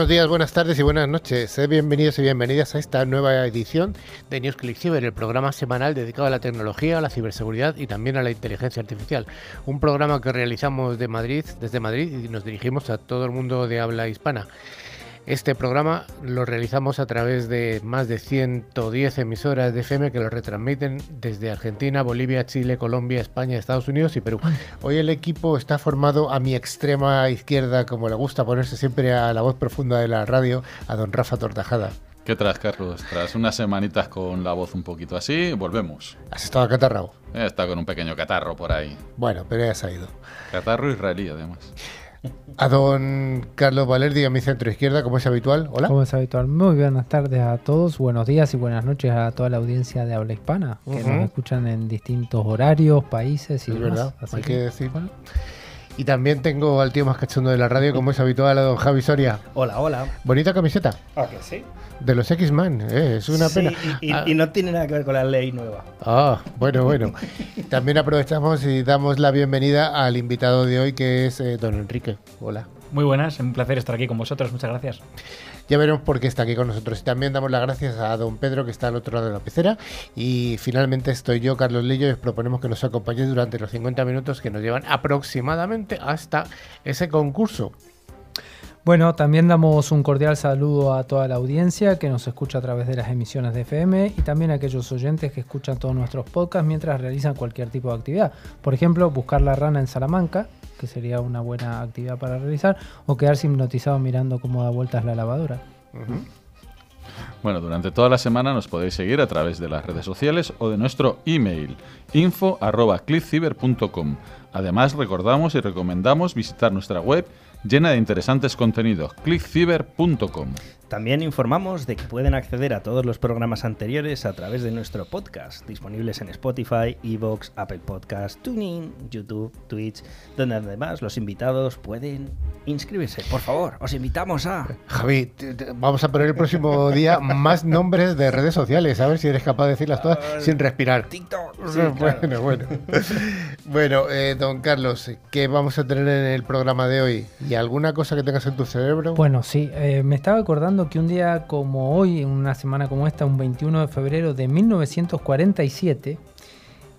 Buenos días, buenas tardes y buenas noches. Sed bienvenidos y bienvenidas a esta nueva edición de News Click el programa semanal dedicado a la tecnología, a la ciberseguridad y también a la inteligencia artificial. Un programa que realizamos de Madrid, desde Madrid y nos dirigimos a todo el mundo de habla hispana. Este programa lo realizamos a través de más de 110 emisoras de FM que lo retransmiten desde Argentina, Bolivia, Chile, Colombia, España, Estados Unidos y Perú. Hoy el equipo está formado a mi extrema izquierda, como le gusta ponerse siempre a la voz profunda de la radio, a don Rafa Tortajada. ¿Qué tras, Carlos? Tras unas semanitas con la voz un poquito así, volvemos. ¿Has estado acatarrado? He estado con un pequeño catarro por ahí. Bueno, pero ya se ha ido. Catarro israelí, además. A don Carlos Valerdi, a mi centro izquierda, como es habitual. Hola. Como es habitual. Muy buenas tardes a todos, buenos días y buenas noches a toda la audiencia de habla hispana, que nos escuchan en distintos horarios, países y Es demás. verdad, Así hay que decir. Y también tengo al tío más cachondo de la radio, como es habitual, a don Javi Soria. Hola, hola. Bonita camiseta Ah, que sí. de los X-Men, eh, es una Sí, pena. Y, y- Ah. y no tiene nada que ver con la ley nueva. Ah, bueno, bueno. También aprovechamos y damos la bienvenida al invitado de hoy, que es eh, don Enrique. Hola. Muy buenas, un placer estar aquí con vosotros, muchas gracias. Ya veremos por qué está aquí con nosotros. Y también damos las gracias a don Pedro, que está al otro lado de la pecera. Y finalmente estoy yo, Carlos Lillo, y os proponemos que nos acompañéis durante los 50 minutos que nos llevan aproximadamente hasta ese concurso. Bueno, también damos un cordial saludo a toda la audiencia que nos escucha a través de las emisiones de FM y también a aquellos oyentes que escuchan todos nuestros podcasts mientras realizan cualquier tipo de actividad. Por ejemplo, buscar la rana en Salamanca, que sería una buena actividad para realizar, o quedarse hipnotizado mirando cómo da vueltas la lavadora. Bueno, durante toda la semana nos podéis seguir a través de las redes sociales o de nuestro email info@clickciber.com. Además, recordamos y recomendamos visitar nuestra web llena de interesantes contenidos, clickciber.com. También informamos de que pueden acceder a todos los programas anteriores a través de nuestro podcast, disponibles en Spotify, Evox, Apple Podcast, TuneIn, YouTube, Twitch, donde además los invitados pueden inscribirse. Por favor, os invitamos a... Javi, te- te- vamos a poner el próximo día más nombres de redes sociales, a ver si eres capaz de decirlas todas sin respirar. TikTok. bueno, bueno. bueno, eh, don Carlos, ¿qué vamos a tener en el programa de hoy? ¿Y alguna cosa que tengas en tu cerebro? Bueno, sí, eh, me estaba acordando que un día como hoy, en una semana como esta, un 21 de febrero de 1947,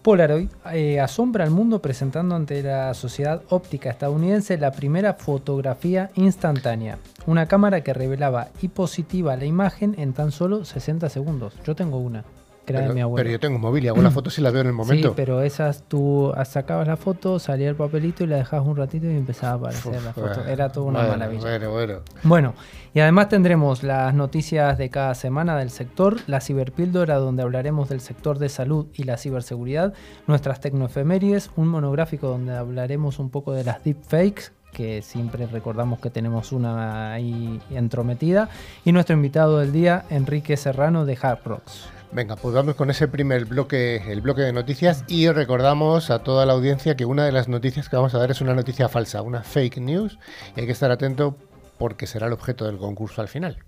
Polaroid eh, asombra al mundo presentando ante la sociedad óptica estadounidense la primera fotografía instantánea, una cámara que revelaba y positiva la imagen en tan solo 60 segundos. Yo tengo una, que era de pero, mi abuelo. pero yo tengo un móvil y hago las fotos y las veo en el momento. Sí, pero esas tú sacabas la foto, salía el papelito y la dejabas un ratito y empezaba a aparecer Uf, la foto. bueno, Era toda una bueno, maravilla. Bueno, bueno. Bueno, y además tendremos las noticias de cada semana del sector, la ciberpíldora donde hablaremos del sector de salud y la ciberseguridad, nuestras tecnoefemérides, un monográfico donde hablaremos un poco de las deepfakes, que siempre recordamos que tenemos una ahí entrometida, y nuestro invitado del día, Enrique Serrano de Hard Rocks. Venga, pues vamos con ese primer bloque, el bloque de noticias y recordamos a toda la audiencia que una de las noticias que vamos a dar es una noticia falsa, una fake news y hay que estar atento porque será el objeto del concurso al final.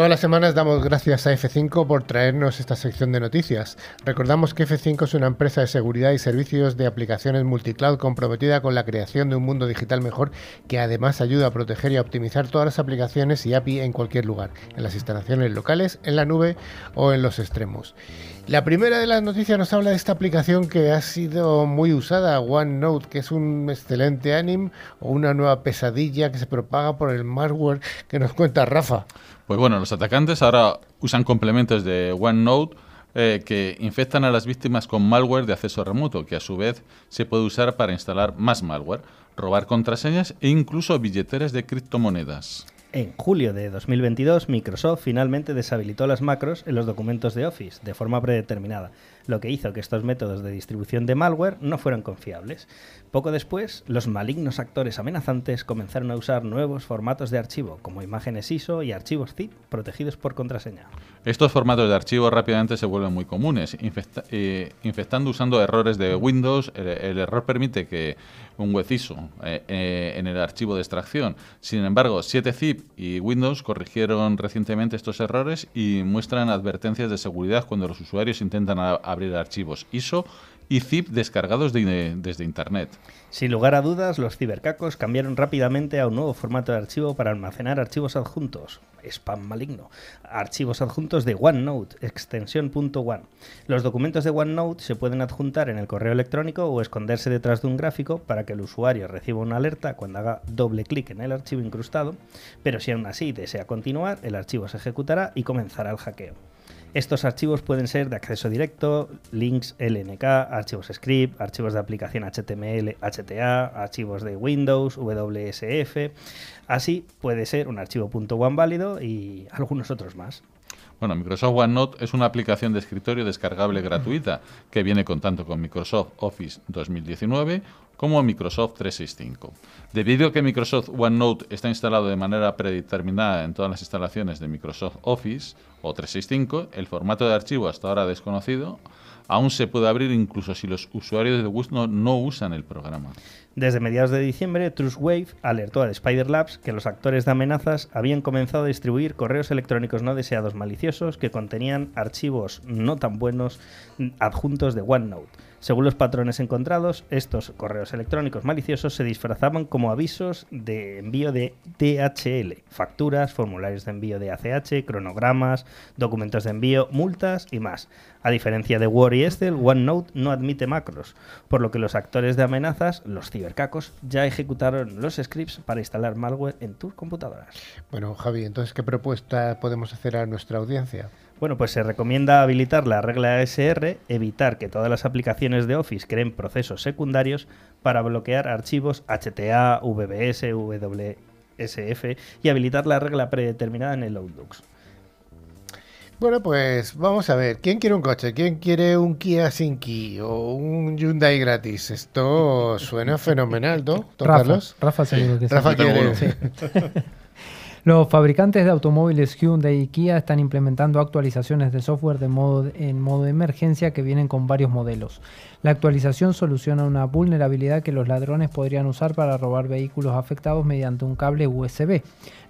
Todas las semanas damos gracias a F5 por traernos esta sección de noticias. Recordamos que F5 es una empresa de seguridad y servicios de aplicaciones multicloud comprometida con la creación de un mundo digital mejor que además ayuda a proteger y a optimizar todas las aplicaciones y API en cualquier lugar, en las instalaciones locales, en la nube o en los extremos. La primera de las noticias nos habla de esta aplicación que ha sido muy usada, OneNote, que es un excelente anime o una nueva pesadilla que se propaga por el malware que nos cuenta Rafa. Pues bueno, los atacantes ahora usan complementos de OneNote eh, que infectan a las víctimas con malware de acceso remoto, que a su vez se puede usar para instalar más malware, robar contraseñas e incluso billeteras de criptomonedas. En julio de 2022, Microsoft finalmente deshabilitó las macros en los documentos de Office de forma predeterminada, lo que hizo que estos métodos de distribución de malware no fueran confiables. Poco después, los malignos actores amenazantes comenzaron a usar nuevos formatos de archivo, como imágenes ISO y archivos zip protegidos por contraseña. Estos formatos de archivo rápidamente se vuelven muy comunes, infecta- eh, infectando usando errores de Windows. El, error permite que un web ISO eh, eh, en el archivo de extracción. Sin embargo, 7zip y Windows corrigieron recientemente estos errores y muestran advertencias de seguridad cuando los usuarios intentan abrir archivos ISO y zip descargados de- desde Internet. Sin lugar a dudas, los cibercacos cambiaron rápidamente a un nuevo formato de archivo para almacenar archivos adjuntos. Spam maligno. Archivos adjuntos de OneNote, extensión .one. Los documentos de OneNote se pueden adjuntar en el correo electrónico o esconderse detrás de un gráfico para que el usuario reciba una alerta cuando haga doble clic en el archivo incrustado, pero si aún así desea continuar, el archivo se ejecutará y comenzará el hackeo. Estos archivos pueden ser de acceso directo, links LNK, archivos script, archivos de aplicación HTML, HTA, archivos de Windows, WSF. Así puede ser un archivo .one válido y algunos otros más. Bueno, Microsoft OneNote es una aplicación de escritorio descargable gratuita que viene con tanto con Microsoft Office 2019 como Microsoft 365. Debido a que Microsoft OneNote está instalado de manera predeterminada en todas las instalaciones de Microsoft Office o 365, el formato de archivo hasta ahora desconocido aún se puede abrir incluso si los usuarios de Windows no usan el programa. Desde mediados de diciembre, Trustwave alertó a Spider Labs que los actores de amenazas habían comenzado a distribuir correos electrónicos no deseados maliciosos que contenían archivos no tan buenos adjuntos de OneNote. Según los patrones encontrados, estos correos electrónicos maliciosos se disfrazaban como avisos de envío de DHL, facturas, formularios de envío de ACH, cronogramas, documentos de envío, multas y más. A diferencia de Word y Excel, OneNote no admite macros, por lo que los actores de amenazas, los cibercacos, ya ejecutaron los scripts para instalar malware en tus computadoras. Bueno, Javi, entonces, ¿qué propuesta podemos hacer a nuestra audiencia? Bueno, pues se recomienda habilitar la regla ASR, evitar que todas las aplicaciones de Office creen procesos secundarios para bloquear archivos HTA, VBS, WSF y habilitar la regla predeterminada en el Outlook. Bueno, pues vamos a ver. ¿Quién quiere un coche? ¿Quién quiere un Kia sin Ki o un Hyundai gratis? Esto suena fenomenal, ¿no? ¿Don Rafa, Carlos? Rafa sí. Rafa quiere. sí. Los fabricantes de automóviles Hyundai y Kia están implementando actualizaciones de software en modo de emergencia que vienen con varios modelos. La actualización soluciona una vulnerabilidad que los ladrones podrían usar para robar vehículos afectados mediante un cable USB.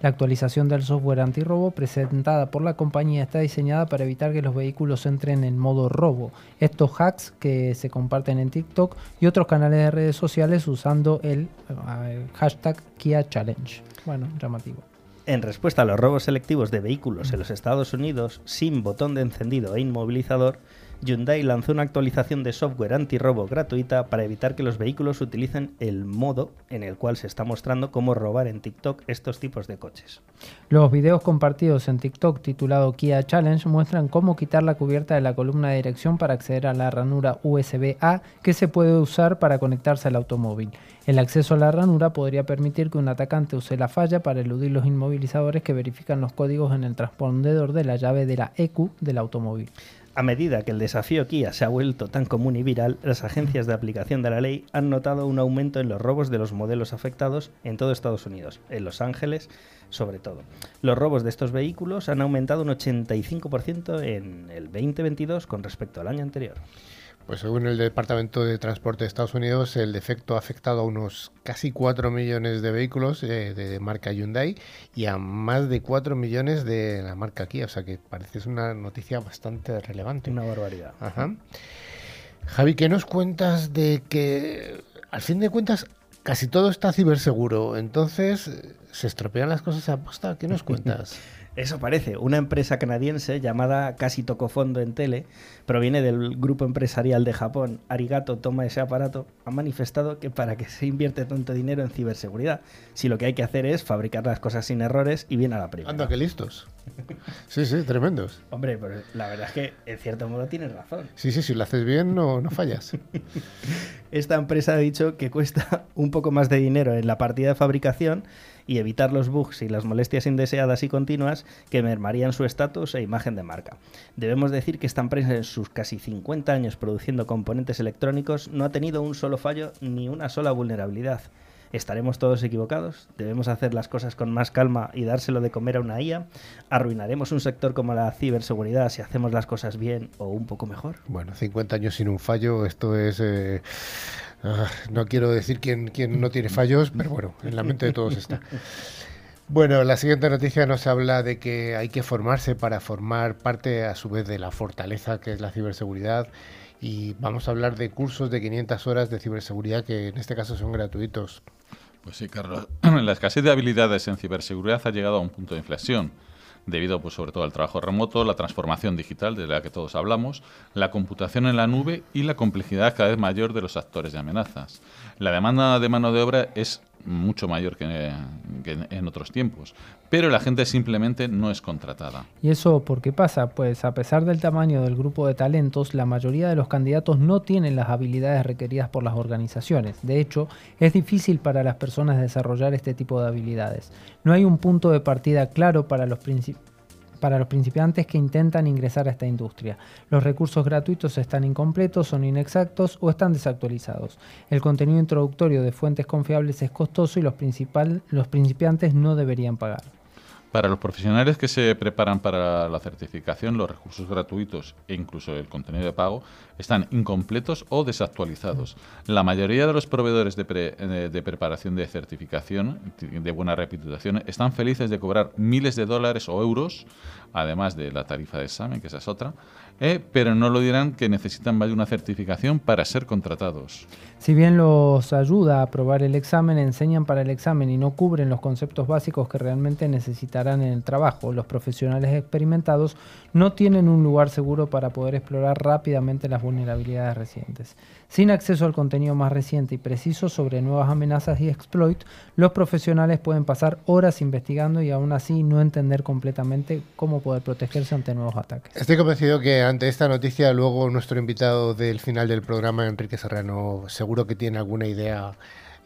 La actualización del software antirrobo presentada por la compañía está diseñada para evitar que los vehículos entren en modo robo. Estos hacks que se comparten en TikTok y otros canales de redes sociales usando el eh, hashtag Kia Challenge. Bueno, llamativo. En respuesta a los robos selectivos de vehículos en los Estados Unidos sin botón de encendido e inmovilizador, Hyundai lanzó una actualización de software antirrobo gratuita para evitar que los vehículos utilicen el modo en el cual se está mostrando cómo robar en TikTok estos tipos de coches. Los videos compartidos en TikTok titulado Kia Challenge muestran cómo quitar la cubierta de la columna de dirección para acceder a la ranura USB-A que se puede usar para conectarse al automóvil. El acceso a la ranura podría permitir que un atacante use la falla para eludir los inmovilizadores que verifican los códigos en el transpondedor de la llave de la EQ del automóvil. A medida que el desafío Kia se ha vuelto tan común y viral, las agencias de aplicación de la ley han notado un aumento en los robos de los modelos afectados en todo Estados Unidos, en Los Ángeles sobre todo. Los robos de estos vehículos han aumentado un 85% en el 2022 con respecto al año anterior. Pues según el Departamento de Transporte de Estados Unidos, el defecto ha afectado a unos casi 4 millones de vehículos eh, de marca Hyundai y a más de 4 millones de la marca Kia. O sea que parece una noticia bastante relevante. Una barbaridad. Ajá. Javi, ¿qué nos cuentas de que al fin de cuentas casi todo está ciberseguro? Entonces, ¿se estropean las cosas a posta? ¿Qué nos cuentas? Eso parece. Una empresa canadiense llamada Casi Tocó Fondo en Tele, proviene del grupo empresarial de Japón. Arigato toma ese aparato. Ha manifestado que para que se invierte tanto dinero en ciberseguridad, si lo que hay que hacer es fabricar las cosas sin errores y bien a la primera. Anda, qué listos. Sí, sí, tremendos. Hombre, pero la verdad es que en cierto modo tienes razón. Sí, sí, si lo haces bien no, no fallas. Esta empresa ha dicho que cuesta un poco más de dinero en la partida de fabricación y evitar los bugs y las molestias indeseadas y continuas que mermarían su estatus e imagen de marca. Debemos decir que esta empresa en sus casi 50 años produciendo componentes electrónicos no ha tenido un solo fallo ni una sola vulnerabilidad. ¿Estaremos todos equivocados? ¿Debemos hacer las cosas con más calma y dárselo de comer a una IA? ¿Arruinaremos un sector como la ciberseguridad si hacemos las cosas bien o un poco mejor? Bueno, 50 años sin un fallo, esto es... Eh, ah, no quiero decir quién, quién no tiene fallos, pero bueno, en la mente de todos está. Bueno, la siguiente noticia nos habla de que hay que formarse para formar parte a su vez de la fortaleza que es la ciberseguridad y vamos a hablar de cursos de 500 horas de ciberseguridad que en este caso son gratuitos. Pues sí, Carlos. La escasez de habilidades en ciberseguridad ha llegado a un punto de inflexión debido pues, sobre todo al trabajo remoto, la transformación digital de la que todos hablamos, la computación en la nube y la complejidad cada vez mayor de los actores de amenazas. La demanda de mano de obra es mucho mayor que, en otros tiempos, pero la gente simplemente no es contratada. ¿Y eso por qué pasa? Pues a pesar del tamaño del grupo de talentos, la mayoría de los candidatos no tienen las habilidades requeridas por las organizaciones. De hecho, es difícil para las personas desarrollar este tipo de habilidades. No hay un punto de partida claro para los, para los principiantes que intentan ingresar a esta industria. Los recursos gratuitos están incompletos, son inexactos o están desactualizados. El contenido introductorio de fuentes confiables es costoso y los, los principiantes no deberían pagar. Para los profesionales que se preparan para la certificación, los recursos gratuitos e incluso el contenido de pago están incompletos o desactualizados. La mayoría de los proveedores de, eh, preparación de certificación de buena reputación están felices de cobrar miles de dólares o euros, además de la tarifa de examen, que esa es otra, eh, pero no lo dirán que necesitan más de una certificación para ser contratados. Si bien los ayuda a aprobar el examen, enseñan para el examen y no cubren los conceptos básicos que realmente necesitarán en el trabajo, los profesionales experimentados no tienen un lugar seguro para poder explorar rápidamente las vulnerabilidades recientes. Sin acceso al contenido más reciente y preciso sobre nuevas amenazas y exploit, los profesionales pueden pasar horas investigando y aún así no entender completamente cómo poder protegerse ante nuevos ataques. Estoy convencido que ante esta noticia luego nuestro invitado del final del programa, Enrique Serrano, seguro que tiene alguna idea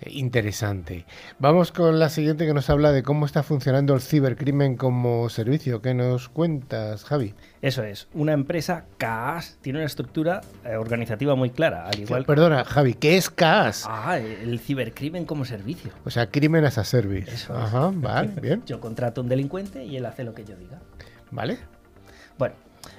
interesante. Vamos con la siguiente que nos habla de cómo está funcionando el cibercrimen como servicio. ¿Qué nos cuentas, Javi? Eso es, una empresa CAS tiene una estructura eh, organizativa muy clara, al igual. Perdona, Javi, ¿qué es CAS? Ah, el cibercrimen como servicio. O sea, crimen as a service. Eso Ajá, vale, bien. Yo contrato a un delincuente y él hace lo que yo diga. Vale.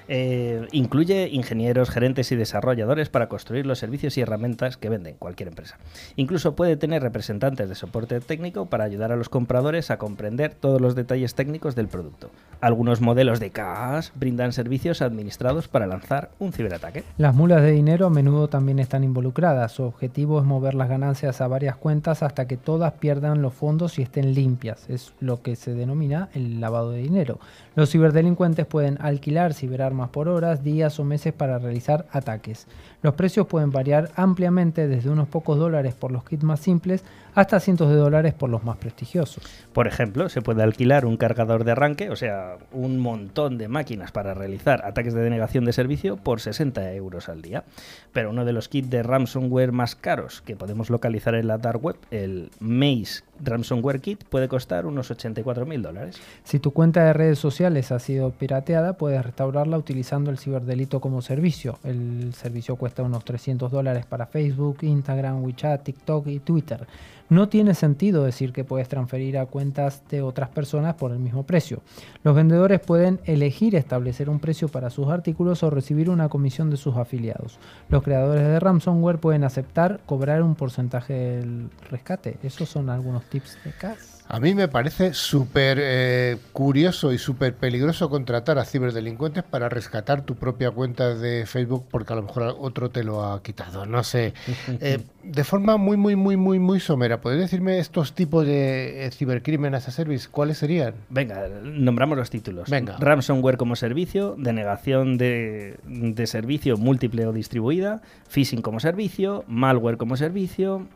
Eh, incluye ingenieros, gerentes y desarrolladores para construir los servicios y herramientas que venden cualquier empresa. Incluso puede tener representantes de soporte técnico para ayudar a los compradores a comprender todos los detalles técnicos del producto. Algunos modelos de CAS brindan servicios administrados para lanzar un ciberataque. Las mulas de dinero a menudo también están involucradas. Su objetivo es mover las ganancias a varias cuentas hasta que todas pierdan los fondos y estén limpias. Es lo que se denomina el lavado de dinero. Los ciberdelincuentes pueden alquilar ciberarmas más por horas, días o meses para realizar ataques. Los precios pueden variar ampliamente desde unos pocos dólares por los kits más simples hasta cientos de dólares por los más prestigiosos. Por ejemplo, se puede alquilar un cargador de arranque, o sea, un montón de máquinas para realizar ataques de denegación de servicio por 60 euros al día. Pero uno de los kits de ransomware más caros que podemos localizar en la dark web, el Maze Ransomware Kit, puede costar unos 84 mil dólares. Si tu cuenta de redes sociales ha sido pirateada, puedes restaurarla utilizando el ciberdelito como servicio. El servicio cuesta unos 300 dólares para Facebook, Instagram, WeChat, TikTok y Twitter. No tiene sentido decir que puedes transferir a cuentas de otras personas por el mismo precio. Los vendedores pueden elegir establecer un precio para sus artículos o recibir una comisión de sus afiliados. Los creadores de ransomware pueden aceptar cobrar un porcentaje del rescate. Esos son algunos tips de CAS. A mí me parece súper eh, curioso y súper peligroso contratar a ciberdelincuentes para rescatar tu propia cuenta de Facebook porque a lo mejor otro te lo ha quitado. No sé. Eh, de forma muy, muy, muy, muy, muy somera, ¿puedes decirme estos tipos de eh, cibercrímenes a service? ¿Cuáles serían? Venga, nombramos los títulos. Venga. Ransomware como servicio, denegación de, de servicio múltiple o distribuida, phishing como servicio, malware como servicio,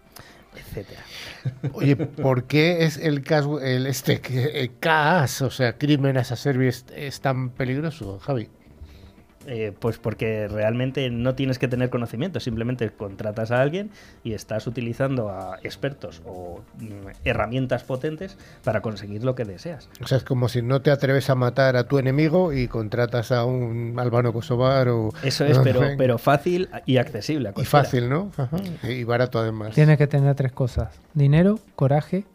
etcétera. Oye, ¿por qué es el caso, el este el CAS, o sea, Crimen a Service, es tan peligroso, Javi? Eh, pues porque realmente no tienes que tener conocimiento, simplemente contratas a alguien y estás utilizando a expertos o mm, herramientas potentes para conseguir lo que deseas. O sea, es como si no te atreves a matar a tu enemigo y contratas a un albano kosovar o... Eso es, pero, pero fácil y accesible. A y fácil, ¿no? Ajá. Y barato además. Tienes que tener tres cosas. Dinero, coraje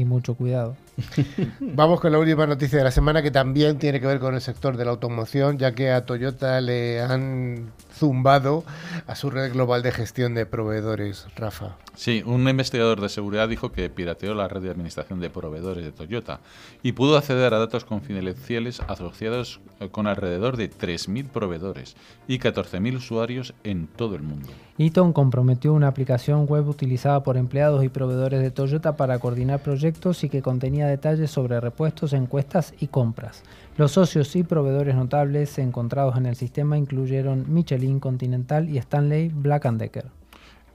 y mucho cuidado. Vamos con la última noticia de la semana que también tiene que ver con el sector de la automoción, ya que a Toyota le han zumbado a su red global de gestión de proveedores, Rafa. Sí, un investigador de seguridad dijo que pirateó la red de administración de proveedores de Toyota y pudo acceder a datos confidenciales asociados eh, con alrededor de 3.000 proveedores y 14.000 usuarios en todo el mundo. Eaton comprometió una aplicación web utilizada por empleados y proveedores de Toyota para coordinar proyectos y que contenía detalles sobre repuestos, encuestas y compras. Los socios y proveedores notables encontrados en el sistema incluyeron Michelin, Continental y Stanley Black Decker.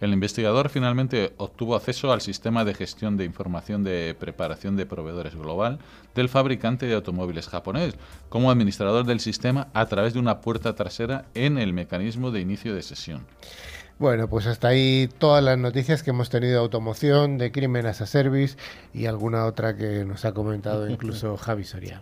El investigador finalmente obtuvo acceso al sistema de gestión de información de preparación de proveedores global del fabricante de automóviles japonés como administrador del sistema a través de una puerta trasera en el mecanismo de inicio de sesión. Bueno, pues hasta ahí todas las noticias que hemos tenido de automoción, de crimen as a service y alguna otra que nos ha comentado incluso Javi Soria.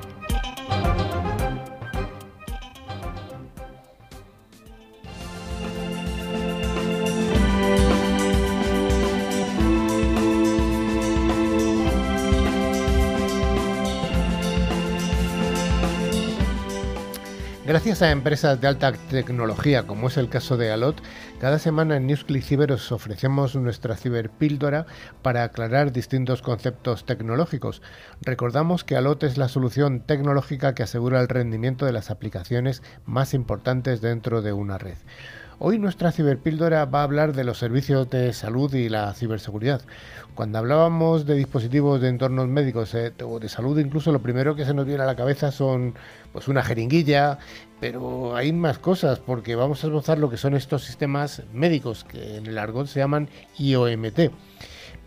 Gracias a empresas de alta tecnología, como es el caso de Alot, cada semana en NewsClick Ciber os ofrecemos nuestra ciberpíldora para aclarar distintos conceptos tecnológicos. Recordamos que Alot es la solución tecnológica que asegura el rendimiento de las aplicaciones más importantes dentro de una red. Hoy nuestra ciberpíldora va a hablar de los servicios de salud y la ciberseguridad. Cuando hablábamos de dispositivos de entornos médicos eh, o de salud, incluso lo primero que se nos viene a la cabeza son pues una jeringuilla, pero hay más cosas porque vamos a esbozar lo que son estos sistemas médicos que en el argot se llaman IOMT.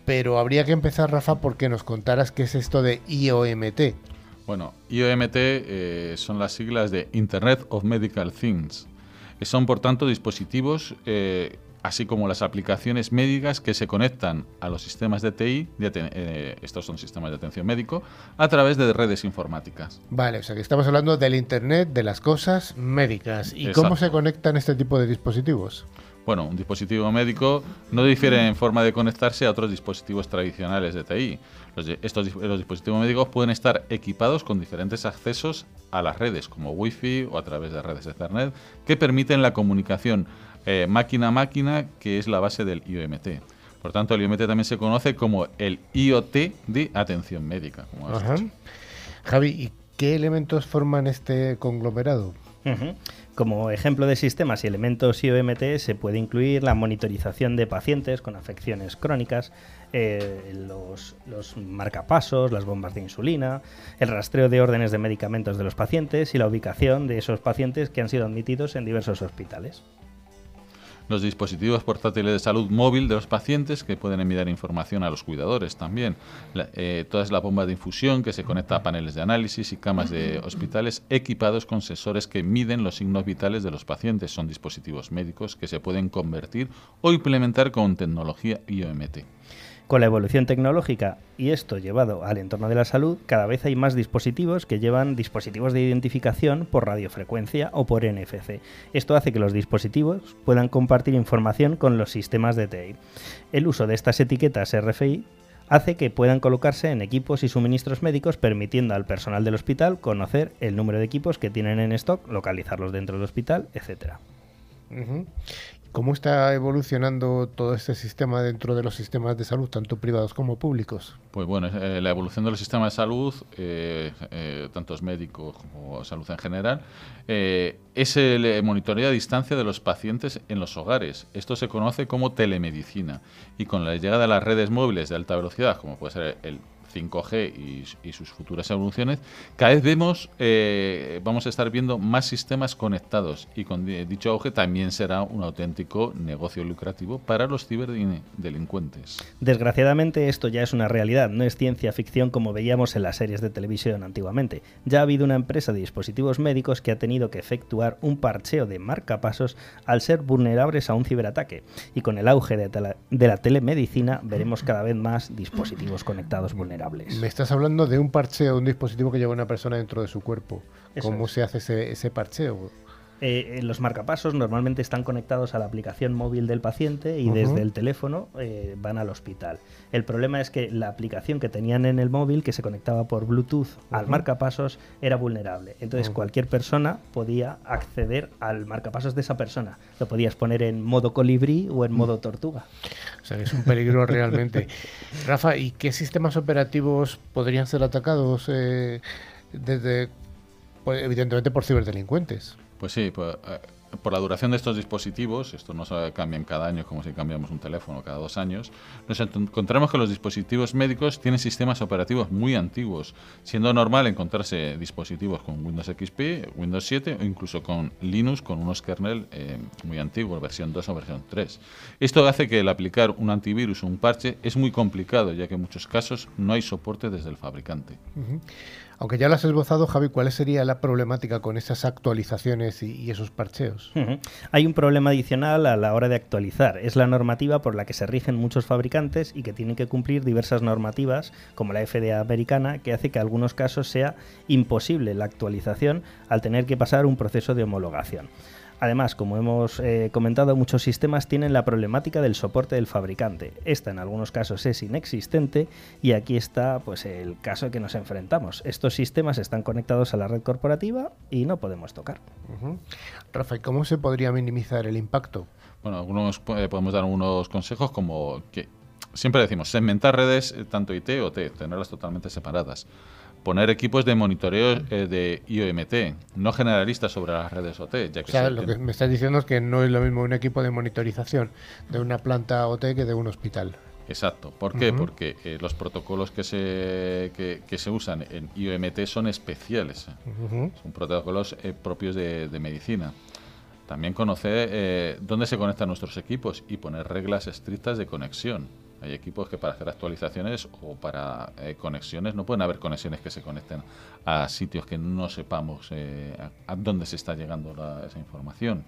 Pero habría que empezar, Rafa, porque nos contaras qué es esto de IOMT. Bueno, IOMT eh, son las siglas de Internet of Medical Things son, por tanto, dispositivos, eh, así como las aplicaciones médicas que se conectan a los sistemas de TI, eh, estos son sistemas de atención médico, a través de redes informáticas. Vale, o sea que estamos hablando del Internet de las cosas médicas. ¿Y cómo se conectan este tipo de dispositivos? Bueno, un dispositivo médico no difiere en forma de conectarse a otros dispositivos tradicionales de TI. Los, estos los dispositivos médicos pueden estar equipados con diferentes accesos a las redes, como Wi-Fi o a través de redes de Ethernet, que permiten la comunicación eh, máquina a máquina, que es la base del IOMT. Por tanto, el IOMT también se conoce como el IoT de atención médica. Como Javi, ¿y qué elementos forman este conglomerado? Como ejemplo de sistemas y elementos IOMT se puede incluir la monitorización de pacientes con afecciones crónicas, eh, los, los, marcapasos, las bombas de insulina, el rastreo de órdenes de medicamentos de los pacientes y la ubicación de esos pacientes que han sido admitidos en diversos hospitales los dispositivos portátiles de salud móvil de los pacientes que pueden enviar información a los cuidadores también, eh, todas las bombas de infusión que se conecta a paneles de análisis y camas de hospitales equipados con sensores que miden los signos vitales de los pacientes. Son dispositivos médicos que se pueden convertir o implementar con tecnología IOMT. Con la evolución tecnológica y esto llevado al entorno de la salud, cada vez hay más dispositivos que llevan dispositivos de identificación por radiofrecuencia o por NFC. Esto hace que los dispositivos puedan compartir información con los sistemas de TI. El uso de estas etiquetas RFI hace que puedan colocarse en equipos y suministros médicos, permitiendo al personal del hospital conocer el número de equipos que tienen en stock, localizarlos dentro del hospital, etc. ¿Cómo está evolucionando todo este sistema dentro de los sistemas de salud, tanto privados como públicos? Pues bueno, eh, la evolución de los sistemas de salud, eh, eh, tantos médicos como salud en general, eh, es el eh, monitoreo a distancia de los pacientes en los hogares. Esto se conoce como telemedicina. Y con la llegada de las redes móviles de alta velocidad, como puede ser el 5G y, sus futuras evoluciones, cada vez vemos, eh, vamos a estar viendo más sistemas conectados y con di- dicho auge también será un auténtico negocio lucrativo para los ciberdelincuentes. Desgraciadamente esto ya es una realidad, no es ciencia ficción como veíamos en las series de televisión antiguamente. Ya ha habido una empresa de dispositivos médicos que ha tenido que efectuar un parcheo de marcapasos al ser vulnerables a un ciberataque. Y con el auge de la telemedicina veremos cada vez más dispositivos conectados vulnerables. Me estás hablando de un parcheo, de un dispositivo que lleva una persona dentro de su cuerpo. Eso ¿Cómo es. se hace ese, ese parcheo? Eh, los marcapasos normalmente están conectados a la aplicación móvil del paciente y desde el teléfono eh, van al hospital. El problema es que la aplicación que tenían en el móvil, que se conectaba por Bluetooth al Ujú. marcapasos, era vulnerable. Entonces cualquier persona podía acceder al marcapasos de esa persona. Lo podías poner en modo colibrí o en modo tortuga. O sea, que es un peligro realmente. Rafa, ¿y qué sistemas operativos podrían ser atacados eh, desde, pues, evidentemente por ciberdelincuentes? Pues sí, pues, eh, por la duración de estos dispositivos, esto no se cambian cada año como si cambiamos un teléfono cada dos años, nos encontramos que los dispositivos médicos tienen sistemas operativos muy antiguos, siendo normal encontrarse dispositivos con Windows XP, Windows 7 o incluso con Linux con unos kernel eh, muy antiguos, versión 2 o versión 3. Esto hace que el aplicar un antivirus o un parche es muy complicado, ya que en muchos casos no hay soporte desde el fabricante. Aunque ya lo has esbozado, Javi, ¿cuál sería la problemática con esas actualizaciones y, esos parcheos? Hay un problema adicional a la hora de actualizar. Es la normativa por la que se rigen muchos fabricantes y que tienen que cumplir diversas normativas, como la FDA americana, que hace que en algunos casos sea imposible la actualización al tener que pasar un proceso de homologación. Además, como hemos eh, comentado, muchos sistemas tienen la problemática del soporte del fabricante. Esta en algunos casos es inexistente y aquí está pues, el caso que nos enfrentamos. Estos sistemas están conectados a la red corporativa y no podemos tocar. Ujú. Rafa, ¿y cómo se podría minimizar el impacto? Bueno, algunos eh, podemos dar algunos consejos como que siempre decimos segmentar redes eh, tanto IT o T, tenerlas totalmente separadas. Poner equipos de monitoreo eh, de IOMT, no generalistas sobre las redes OT, ya O que, sea, se lo que me estás diciendo es que no es lo mismo un equipo de monitorización de una planta OT que de un hospital. Exacto. ¿Por qué? Porque eh, los protocolos que se, que, que se usan en IOMT son especiales. eh. Ujú. Son protocolos eh, propios de, de medicina. También conocer eh, dónde se conectan nuestros equipos y poner reglas estrictas de conexión. Hay equipos que para hacer actualizaciones o para eh, conexiones no pueden haber conexiones que se conecten a sitios que no sepamos eh, a, a dónde se está llegando la- esa información.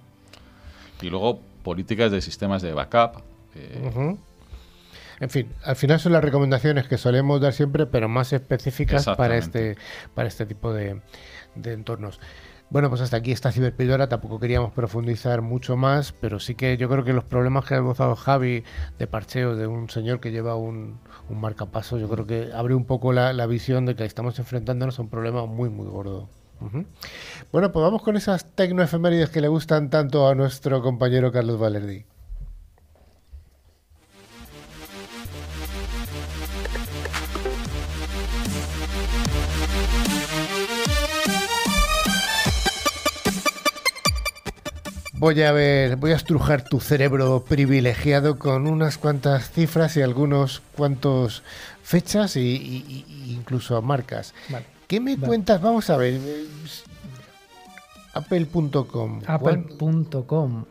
Y luego políticas de sistemas de backup. eh. En fin, al final son las recomendaciones que solemos dar siempre, pero más específicas para este, para este tipo de, de entornos. Bueno, pues hasta aquí esta ciberpíldora. Tampoco queríamos profundizar mucho más, pero sí que yo creo que los problemas que ha esbozado Javi de parcheo de un señor que lleva un, un marcapaso, yo creo que abre un poco la, la visión de que estamos enfrentándonos a un problema muy, muy gordo. Bueno, pues vamos con esas tecnoefemérides que le gustan tanto a nuestro compañero Carlos Valerdi. Voy a ver, voy a estrujar tu cerebro privilegiado con unas cuantas cifras y algunos cuantos fechas y incluso marcas. Vale. ¿Qué me Vale. cuentas? Vamos a ver. Apple.com. ¿Cuál- Apple.com.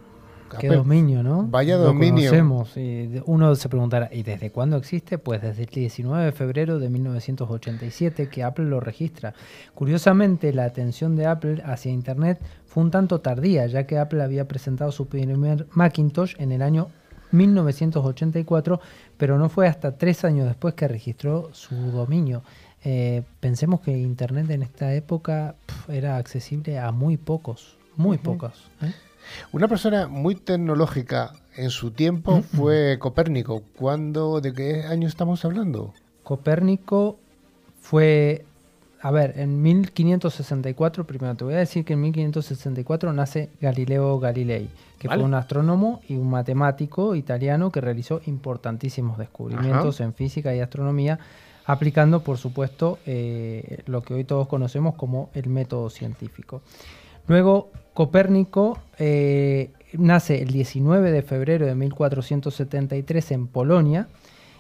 Qué dominio, ¿no? Vaya Lo dominio. conocemos. y uno se preguntará, ¿y desde cuándo existe? Pues desde el 19 de febrero de 1987 que Apple lo registra. Curiosamente, la atención de Apple hacia Internet fue un tanto tardía, ya que Apple había presentado su primer Macintosh en el año 1984, pero no fue hasta tres años después que registró su dominio. Eh, pensemos que Internet en esta época era accesible a muy pocos, muy pocos. ¿eh? Una persona muy tecnológica en su tiempo fue Copérnico. ¿Cuándo, de qué año estamos hablando? Copérnico fue A ver, en 1564, primero te voy a decir que en 1564 nace Galileo Galilei, que Vale. fue un astrónomo y un matemático italiano que realizó importantísimos descubrimientos en física y astronomía, aplicando, por supuesto, eh, lo que hoy todos conocemos como el método científico. Luego, Copérnico eh, nace el 19 de febrero de 1473 en Polonia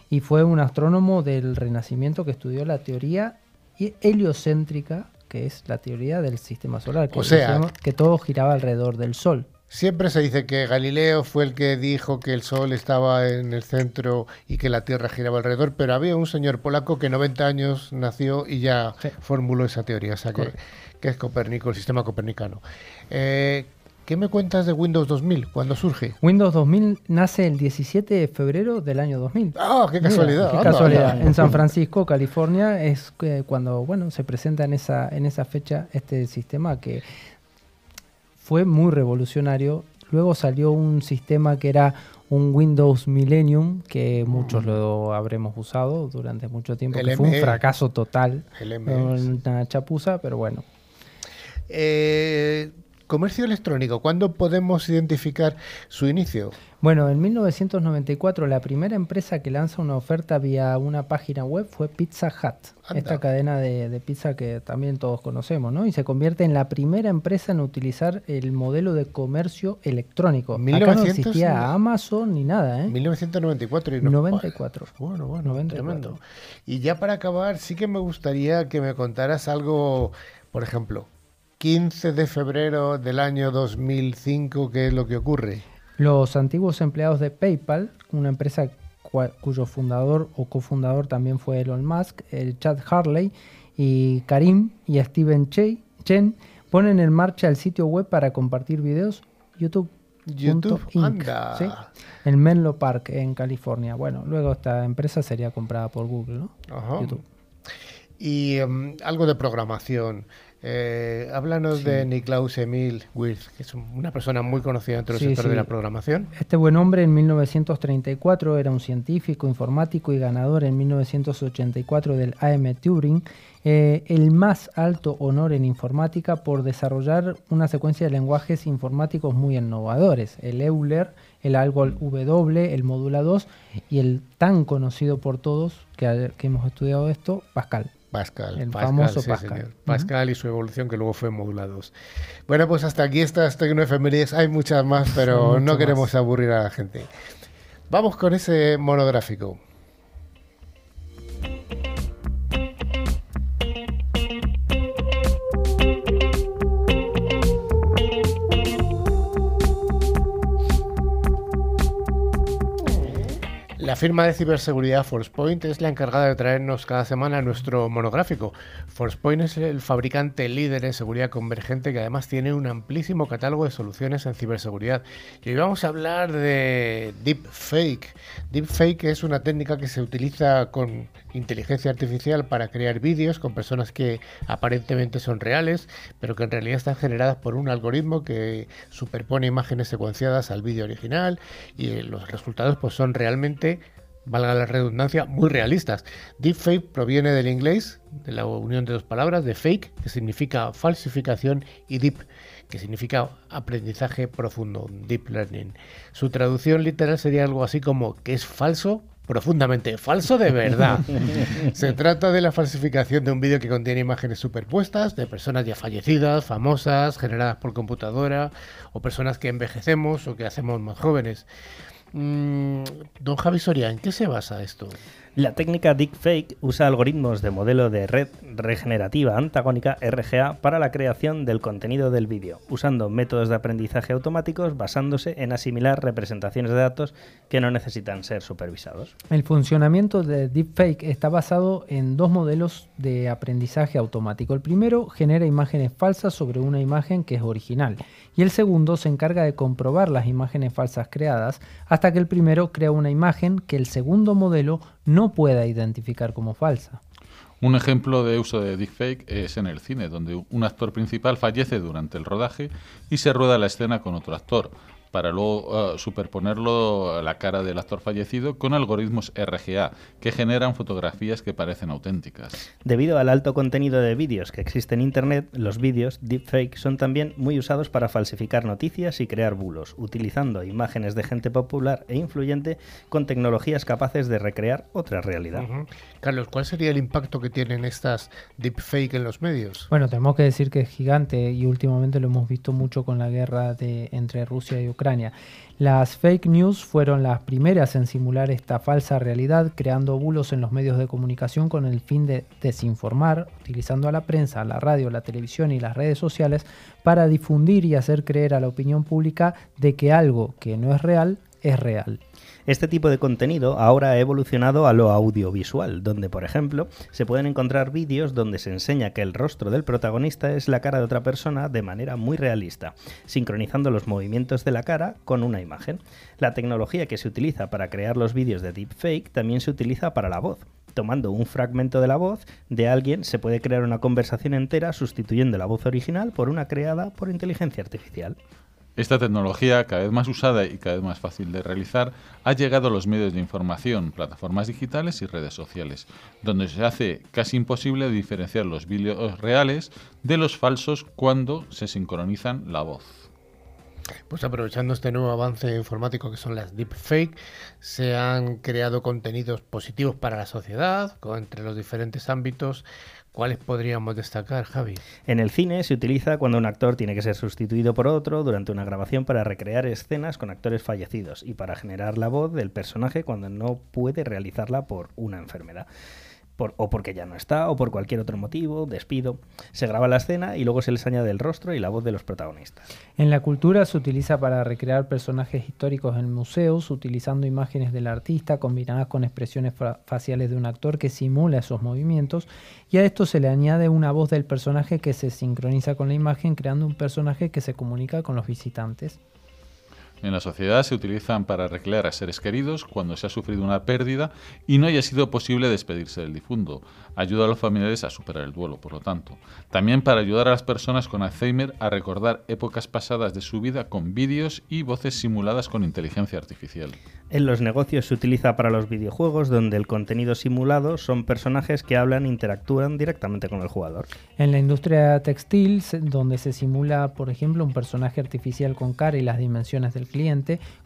y fue un astrónomo del Renacimiento que estudió la teoría heliocéntrica, que es la teoría del sistema solar, que, O sea, decíamos que todo giraba alrededor del Sol. Siempre se dice que Galileo fue el que dijo que el Sol estaba en el centro y que la Tierra giraba alrededor, pero había un señor polaco que 90 años nació y ya Sí. formuló esa teoría, o sea que, que es Copérnico, el sistema copernicano. Eh, ¿Qué me cuentas de Windows 2000? ¿Cuándo surge? Windows 2000 nace el 17 de febrero del año 2000. ¡Ah, qué Mira, casualidad! qué anda, casualidad. anda. En San Francisco, California, es que cuando bueno se presenta en esa, en esa fecha este sistema que fue muy revolucionario. Luego salió un sistema que era un Windows Millennium, que muchos lo habremos usado durante mucho tiempo, que fue un ME. fracaso total. El MS. Una chapuza, pero bueno. Eh, comercio electrónico, ¿cuándo podemos identificar su inicio? Bueno, en 1994 la primera empresa que lanza una oferta vía una página web fue Pizza Hut, Anda. esta cadena de, de pizza que también todos conocemos, ¿no? Y se convierte en la primera empresa en utilizar el modelo de comercio electrónico. Acá no 1900 existía Amazon ni nada, ¿eh? 1994 y no- 94. Bueno, bueno, 94. tremendo. Y ya para acabar, sí que me gustaría que me contaras algo, por ejemplo, 15 de febrero del año 2005, ¿qué es lo que ocurre? Los antiguos empleados de PayPal, una empresa cuyo fundador o cofundador también fue Elon Musk, el Chad Harley y Karim y Steven Che- Chen ponen en marcha el sitio web para compartir videos YouTube. YouTube, Inc, anda. ¿sí? En Menlo Park, en California. Bueno, luego esta empresa sería comprada por Google, ¿no? Ajá. YouTube. Y em, algo de programación. Eh, háblanos de Niklaus Emil Wirth, que es un- una persona muy conocida dentro del Sí, sector sí. de la programación. Este buen hombre en 1934 era un científico, informático y ganador en 1984 del AM Turing, eh, el más alto honor en informática por desarrollar una secuencia de lenguajes informáticos muy innovadores, el Euler, el Algol W, el Modula 2 y el tan conocido por todos que, que hemos estudiado esto, Pascal. Pascal, El Pascal, famoso sí, Pascal. señor. Pascal y su evolución que luego fue modulados. Bueno, pues hasta aquí estas tecnoefemérides. Hay muchas más, pero no queremos más. aburrir a la gente. Vamos con ese monográfico. Firma de ciberseguridad ForcePoint es la encargada de traernos cada semana nuestro monográfico. ForcePoint es el fabricante líder en seguridad convergente que además tiene un amplísimo catálogo de soluciones en ciberseguridad. Y hoy vamos a hablar de Deepfake. Deepfake es una técnica que se utiliza con inteligencia artificial para crear vídeos con personas que aparentemente son reales, pero que en realidad están generadas por un algoritmo que superpone imágenes secuenciadas al vídeo original y eh, los resultados pues son realmente valga la redundancia, muy realistas. Deepfake proviene del inglés, de la unión de dos palabras, de fake, que significa falsificación, y deep, que significa aprendizaje profundo, deep learning. Su traducción literal sería algo así como que es falso, profundamente falso de verdad. Se trata de la falsificación de un vídeo que contiene imágenes superpuestas de personas ya fallecidas, famosas, generadas por computadora, o personas que envejecemos o que hacemos más jóvenes. Mm, don Javi Soria, ¿en qué se basa esto? La técnica deepfake usa algoritmos de modelo de red regenerativa antagónica RGA para la creación del contenido del vídeo, usando métodos de aprendizaje automáticos basándose en asimilar representaciones de datos que no necesitan ser supervisados. El funcionamiento de Deepfake está basado en dos modelos de aprendizaje automático. El primero genera imágenes falsas sobre una imagen que es original y el segundo se encarga de comprobar las imágenes falsas creadas hasta que el primero crea una imagen que el segundo modelo no pueda identificar como falsa. Un ejemplo de uso de deepfake es en el cine, donde un actor principal fallece durante el rodaje y se rueda la escena con otro actor. Para luego uh, superponerlo a la cara del actor fallecido con algoritmos RGA que generan fotografías que parecen auténticas. Debido al alto contenido de vídeos que existe en Internet, los vídeos deepfake son también muy usados para falsificar noticias y crear bulos, utilizando imágenes de gente popular e influyente con tecnologías capaces de recrear otra realidad. Carlos, ¿cuál sería el impacto que tienen estas deepfake en los medios? Bueno, tenemos que decir que es gigante y últimamente lo hemos visto mucho con la guerra de, entre Rusia y Ucrania. Las fake news fueron las primeras en simular esta falsa realidad, creando bulos en los medios de comunicación con el fin de desinformar, utilizando a la prensa, la radio, la televisión y las redes sociales para difundir y hacer creer a la opinión pública de que algo que no es real es real. Este tipo de contenido ahora ha evolucionado a lo audiovisual, donde, por ejemplo, se pueden encontrar vídeos donde se enseña que el rostro del protagonista es la cara de otra persona de manera muy realista, sincronizando los movimientos de la cara con una imagen. La tecnología que se utiliza para crear los vídeos de deepfake también se utiliza para la voz. Tomando un fragmento de la voz de alguien se puede crear una conversación entera sustituyendo la voz original por una creada por inteligencia artificial. Esta tecnología, cada vez más usada y cada vez más fácil de realizar, ha llegado a los medios de información, plataformas digitales y redes sociales, donde se hace casi imposible diferenciar los vídeos reales de los falsos cuando se sincronizan la voz. Pues aprovechando este nuevo avance informático que son las deepfake, se han creado contenidos positivos para la sociedad, entre los diferentes ámbitos. ¿Cuáles podríamos destacar, Javi? En el cine se utiliza cuando un actor tiene que ser sustituido por otro durante una grabación para recrear escenas con actores fallecidos y para generar la voz del personaje cuando no puede realizarla por una enfermedad. O porque ya no está, o por cualquier otro motivo, despido. Se graba la escena y luego se les añade el rostro y la voz de los protagonistas. En la cultura se utiliza para recrear personajes históricos en museos, utilizando imágenes del artista combinadas con expresiones fa- faciales de un actor que simula esos movimientos, y a esto se le añade una voz del personaje que se sincroniza con la imagen, creando un personaje que se comunica con los visitantes. En la sociedad se utilizan para recrear a seres queridos cuando se ha sufrido una pérdida y no haya sido posible despedirse del difunto. Ayuda a los familiares a superar el duelo, por lo tanto. También para ayudar a las personas con Alzheimer a recordar épocas pasadas de su vida con vídeos y voces simuladas con inteligencia artificial. En los negocios se utiliza para los videojuegos donde el contenido simulado son personajes que hablan e interactúan directamente con el jugador. En la industria textil, donde se simula, por ejemplo, un personaje artificial con cara y las dimensiones del cliente,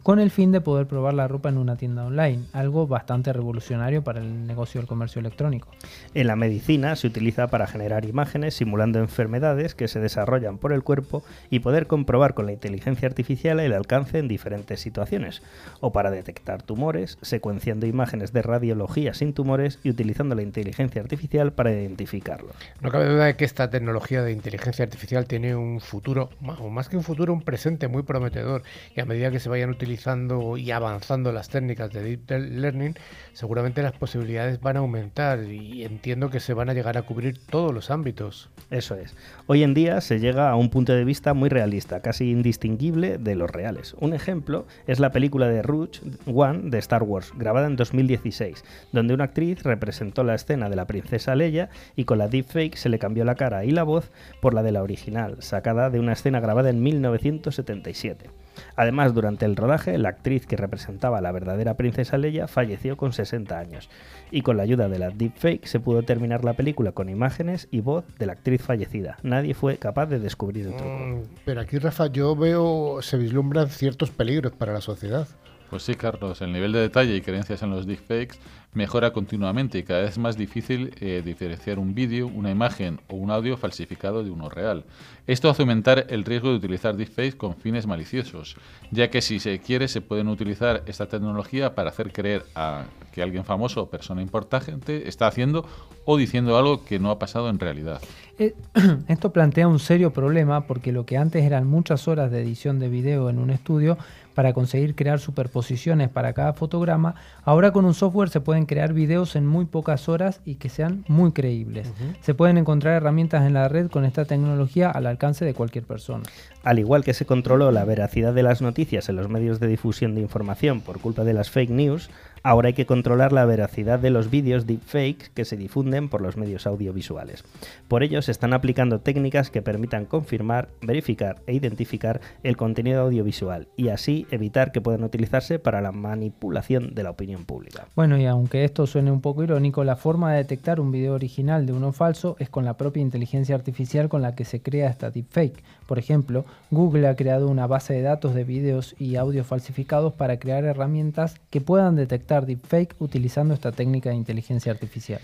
con el fin de poder probar la ropa en una tienda online, algo bastante revolucionario para el negocio del comercio electrónico. En la medicina se utiliza para generar imágenes simulando enfermedades que se desarrollan por el cuerpo y poder comprobar con la inteligencia artificial el alcance en diferentes situaciones, o para detectar tumores, secuenciando imágenes de radiología sin tumores y utilizando la inteligencia artificial para identificarlos. No cabe duda de que esta tecnología de inteligencia artificial tiene un futuro, o más que un futuro, un presente muy prometedor. Y a medida que se vayan utilizando y avanzando las técnicas de Deep Learning, seguramente las posibilidades van a aumentar y entiendo que se van a llegar a cubrir todos los ámbitos. Eso es. Hoy en día se llega a un punto de vista muy realista, casi indistinguible de los reales. Un ejemplo es la película de Rouge One de Star Wars, grabada en 2016, donde una actriz representó la escena de la princesa Leia y con la deepfake se le cambió la cara y la voz por la de la original, sacada de una escena grabada en 1977. Además, durante el rodaje, la actriz que representaba a la verdadera princesa Leia falleció con 60 años, y con la ayuda de la deepfake se pudo terminar la película con imágenes y voz de la actriz fallecida. Nadie fue capaz de descubrir el truco. Mm, Pero aquí, Rafa, yo veo, se vislumbran ciertos peligros para la sociedad. Pues sí, Carlos, el nivel de detalle y creencias en los deepfakes mejora continuamente y cada vez es más difícil eh, diferenciar un vídeo, una imagen o un audio falsificado de uno real. Esto hace aumentar el riesgo de utilizar deepfakes con fines maliciosos, ya que si se quiere se pueden utilizar esta tecnología para hacer creer a que alguien famoso o persona importante está haciendo o diciendo algo que no ha pasado en realidad. Eh, Esto plantea un serio problema porque lo que antes eran muchas horas de edición de video en un estudio para conseguir crear superposiciones para cada fotograma, ahora con un software se pueden crear videos en muy pocas horas y que sean muy creíbles. Se pueden encontrar herramientas en la red con esta tecnología al alcance de cualquier persona. Al igual que se controló la veracidad de las noticias en los medios de difusión de información por culpa de las fake news, Ahora hay que controlar la veracidad de los vídeos deepfake que se difunden por los medios audiovisuales. Por ello se están aplicando técnicas que permitan confirmar, verificar e identificar el contenido audiovisual y así evitar que puedan utilizarse para la manipulación de la opinión pública. Bueno, y aunque esto suene un poco irónico, la forma de detectar un video original de uno falso es con la propia inteligencia artificial con la que se crea esta deepfake. Por ejemplo, Google ha creado una base de datos de videos y audios falsificados para crear herramientas que puedan detectar deepfake utilizando esta técnica de inteligencia artificial.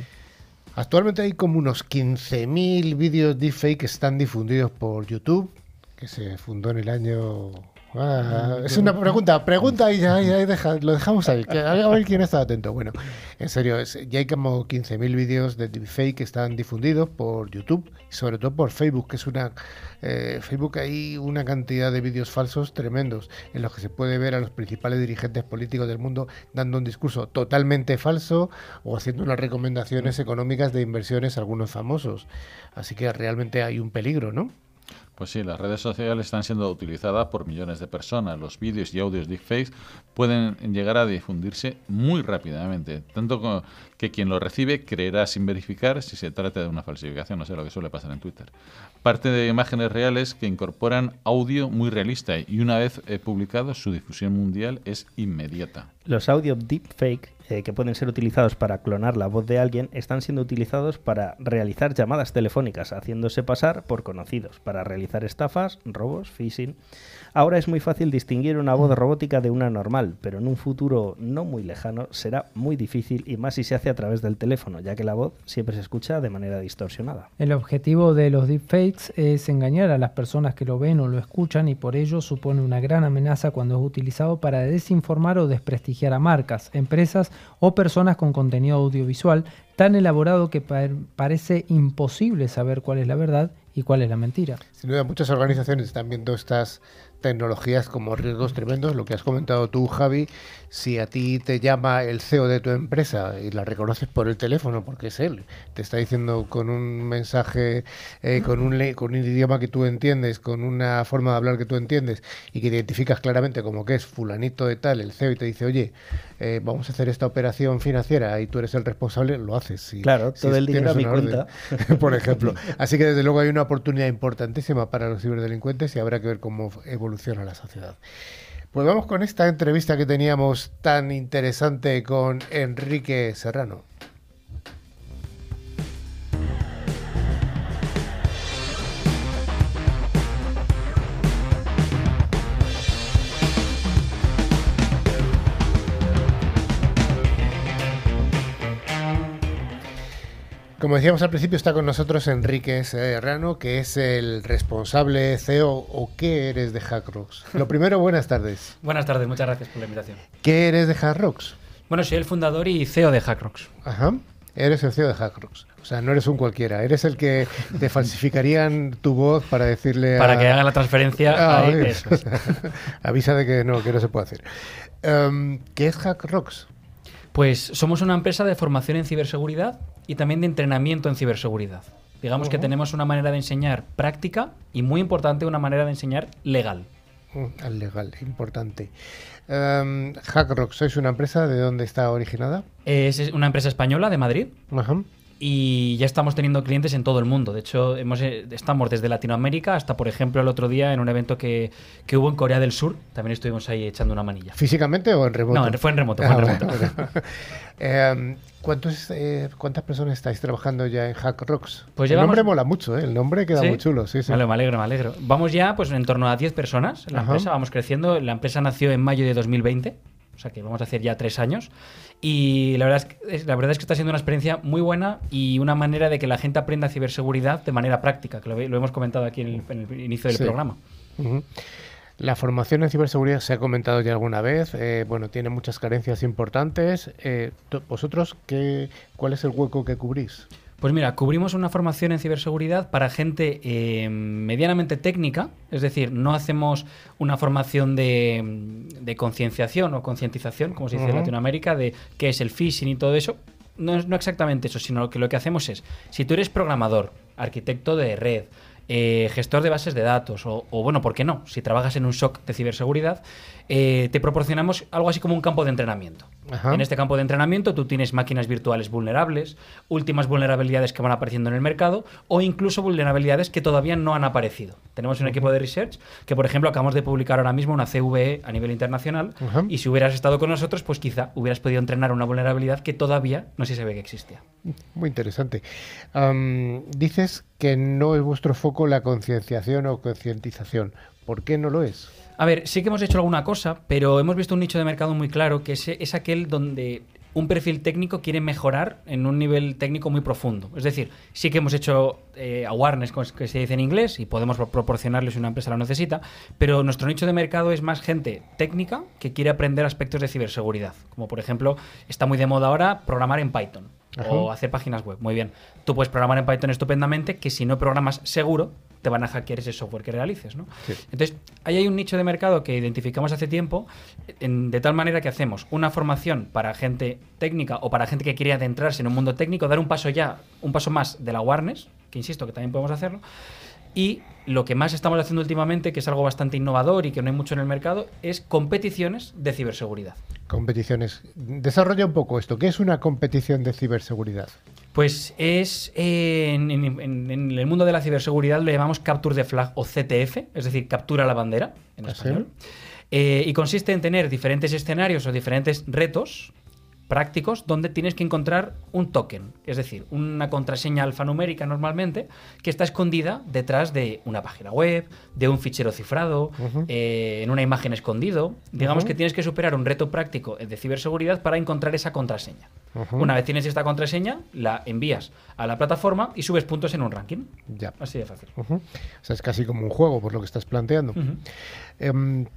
Actualmente hay como unos 15.000 vídeos deepfake que están difundidos por YouTube, que se fundó en el año... Ah, es una pregunta, pregunta y ya, ya deja, lo dejamos ahí, que, a ver quién está atento. Bueno, en serio, es- ya hay como 15.000 vídeos de deepfake que están difundidos por YouTube y sobre todo por Facebook, que es una... eh, Facebook hay una cantidad de vídeos falsos tremendos en los que se puede ver a los principales dirigentes políticos del mundo dando un discurso totalmente falso o haciendo unas recomendaciones económicas de inversiones a algunos famosos. Así que realmente hay un peligro, ¿no? Pues sí, las redes sociales están siendo utilizadas por millones de personas. Los vídeos y audios deepfakes pueden llegar a difundirse muy rápidamente, tanto que quien lo recibe creerá sin verificar si se trata de una falsificación, no sé lo que suele pasar en Twitter. Parte de imágenes reales que incorporan audio muy realista y una vez eh, publicado su difusión mundial es inmediata. Los audio deepfake eh, que pueden ser utilizados para clonar la voz de alguien están siendo utilizados para realizar llamadas telefónicas, haciéndose pasar por conocidos, para realizar estafas, robos, phishing. Ahora es muy fácil distinguir una voz robótica de una normal, pero en un futuro no muy lejano será muy difícil y más si se hace a través del teléfono, ya que la voz siempre se escucha de manera distorsionada. El objetivo de los deepfakes es engañar a las personas que lo ven o lo escuchan y por ello supone una gran amenaza cuando es utilizado para desinformar o desprestigiar a marcas, empresas o personas con contenido audiovisual tan elaborado que pa- parece imposible saber cuál es la verdad y cuál es la mentira. Sin duda, muchas organizaciones están viendo estas tecnologías como riesgos tremendos. Lo que has comentado tú, Javi, si a ti te llama el CEO de tu empresa y la reconoces por el teléfono, porque es él, te está diciendo con un mensaje, eh, con, un con un idioma que tú entiendes, con una forma de hablar que tú entiendes y que identificas claramente como que es fulanito de tal, el CEO, y te dice, oye, eh, vamos a hacer esta operación financiera y tú eres el responsable, lo haces. Si- Claro, si todo el dinero a mi orden, por ejemplo. Así que desde luego hay una oportunidad importantísima para los ciberdelincuentes y habrá que ver cómo evoluciona la sociedad. Pues vamos con esta entrevista que teníamos tan interesante con Enrique Serrano. Como decíamos al principio, está con nosotros Enrique Serrano, que es el responsable CEO o qué eres de Hackrocks. Lo primero, buenas tardes. Buenas tardes, muchas gracias por la invitación. ¿Qué eres de Hackrocks? Bueno, soy el fundador y CEO de Hackrocks. Ajá. Eres el CEO de Hackrocks. O sea, no eres un cualquiera. Eres el que te falsificarían tu voz para decirle Para a- que haga la transferencia Ah, ahí, oye. eso es. Avisa de que no, que no se puede hacer. Em, ¿Qué es Hackrocks? Pues somos una empresa de formación en ciberseguridad y también de entrenamiento en ciberseguridad. Digamos que tenemos una manera de enseñar práctica y muy importante una manera de enseñar legal. Mm, Al legal, importante. Em, Hackrocks, ¿sois una empresa de dónde está originada? Es una empresa española de Madrid Ajá. Y ya estamos teniendo clientes en todo el mundo. De hecho, hemos, eh, estamos desde Latinoamérica hasta, por ejemplo, el otro día en un evento que, que hubo en Corea del Sur. También estuvimos ahí echando una manilla. ¿Físicamente o en remoto? No, fue en remoto, fue en Ah, remoto. bueno, bueno. Em, ¿cuántos, eh, ¿Cuántas personas estáis trabajando ya en Hackrocks? Pues el llevamos- nombre mola mucho, ¿eh? el nombre queda ¿Sí? muy chulo. Sí, sí. Vale, me alegro, me alegro. Vamos ya pues en torno a 10 personas en la Ajá. empresa, vamos creciendo. La empresa nació en mayo de 2020, o sea que vamos a hacer ya tres años. Y la verdad, es que, la verdad es que está siendo una experiencia muy buena y una manera de que la gente aprenda ciberseguridad de manera práctica, que lo, hemos comentado aquí en el, en el inicio del Sí. programa. La formación en ciberseguridad se ha comentado ya alguna vez. eh, bueno, tiene muchas carencias importantes. Eh, ¿Vosotros qué, cuál es el hueco que cubrís? Pues mira, cubrimos una formación en ciberseguridad para gente eh, medianamente técnica, es decir, no hacemos una formación de, de concienciación o concientización, como se dice en. Latinoamérica, de qué es el phishing y todo eso. No es no exactamente eso, sino que lo que hacemos es, si tú eres programador, arquitecto de red, eh, gestor de bases de datos, o, o, bueno, ¿por qué no? Si trabajas en un SOC de ciberseguridad, eh, te proporcionamos algo así como un campo de entrenamiento. Ajá. En este campo de entrenamiento tú tienes máquinas virtuales vulnerables, últimas vulnerabilidades que van apareciendo en el mercado o incluso vulnerabilidades que todavía no han aparecido. Tenemos un equipo de research que, por ejemplo, acabamos de publicar ahora mismo una CVE a nivel internacional Ajá. y si hubieras estado con nosotros, pues quizá hubieras podido entrenar una vulnerabilidad que todavía no se sabe que existía. Muy interesante. Dices que no es vuestro foco la concienciación o concientización. ¿Por qué no lo es? A ver, sí que hemos hecho alguna cosa, pero hemos visto un nicho de mercado muy claro que es, es aquel donde un perfil técnico quiere mejorar en un nivel técnico muy profundo. Es decir, sí que hemos hecho eh, awareness, que se dice en inglés, y podemos pro- proporcionarles si una empresa lo necesita, pero nuestro nicho de mercado es más gente técnica que quiere aprender aspectos de ciberseguridad. Como por ejemplo, está muy de moda ahora programar en Python Ajá. o hacer páginas web. Muy bien. Tú puedes programar en Python estupendamente, que si no programas seguro, te van a hackear ese software que realices, ¿no? Sí. Entonces, ahí hay un nicho de mercado que identificamos hace tiempo, en- de tal manera que hacemos una formación para gente técnica o para gente que quiere adentrarse en un mundo técnico, dar un paso ya, un paso más de la awareness, que insisto que también podemos hacerlo, y lo que más estamos haciendo últimamente, que es algo bastante innovador y que no hay mucho en el mercado, es competiciones de ciberseguridad. Competiciones. Desarrolla un poco esto. ¿Qué es una competición de ciberseguridad? Pues es eh, en, en- en- en el mundo de la ciberseguridad lo llamamos Capture the Flag o CTF, es decir, captura la bandera en ¿Ah, español. Eh, y consiste en tener diferentes escenarios o diferentes retos prácticos donde tienes que encontrar un token, es decir, una contraseña alfanumérica normalmente que está escondida detrás de una página web, de un fichero cifrado, eh, en una imagen escondido. Digamos que tienes que superar un reto práctico de ciberseguridad para encontrar esa contraseña. Una vez tienes esta contraseña, la envías a la plataforma y subes puntos en un ranking. Ya. Así de fácil. O sea, es casi como un juego, por lo que estás planteando. Em,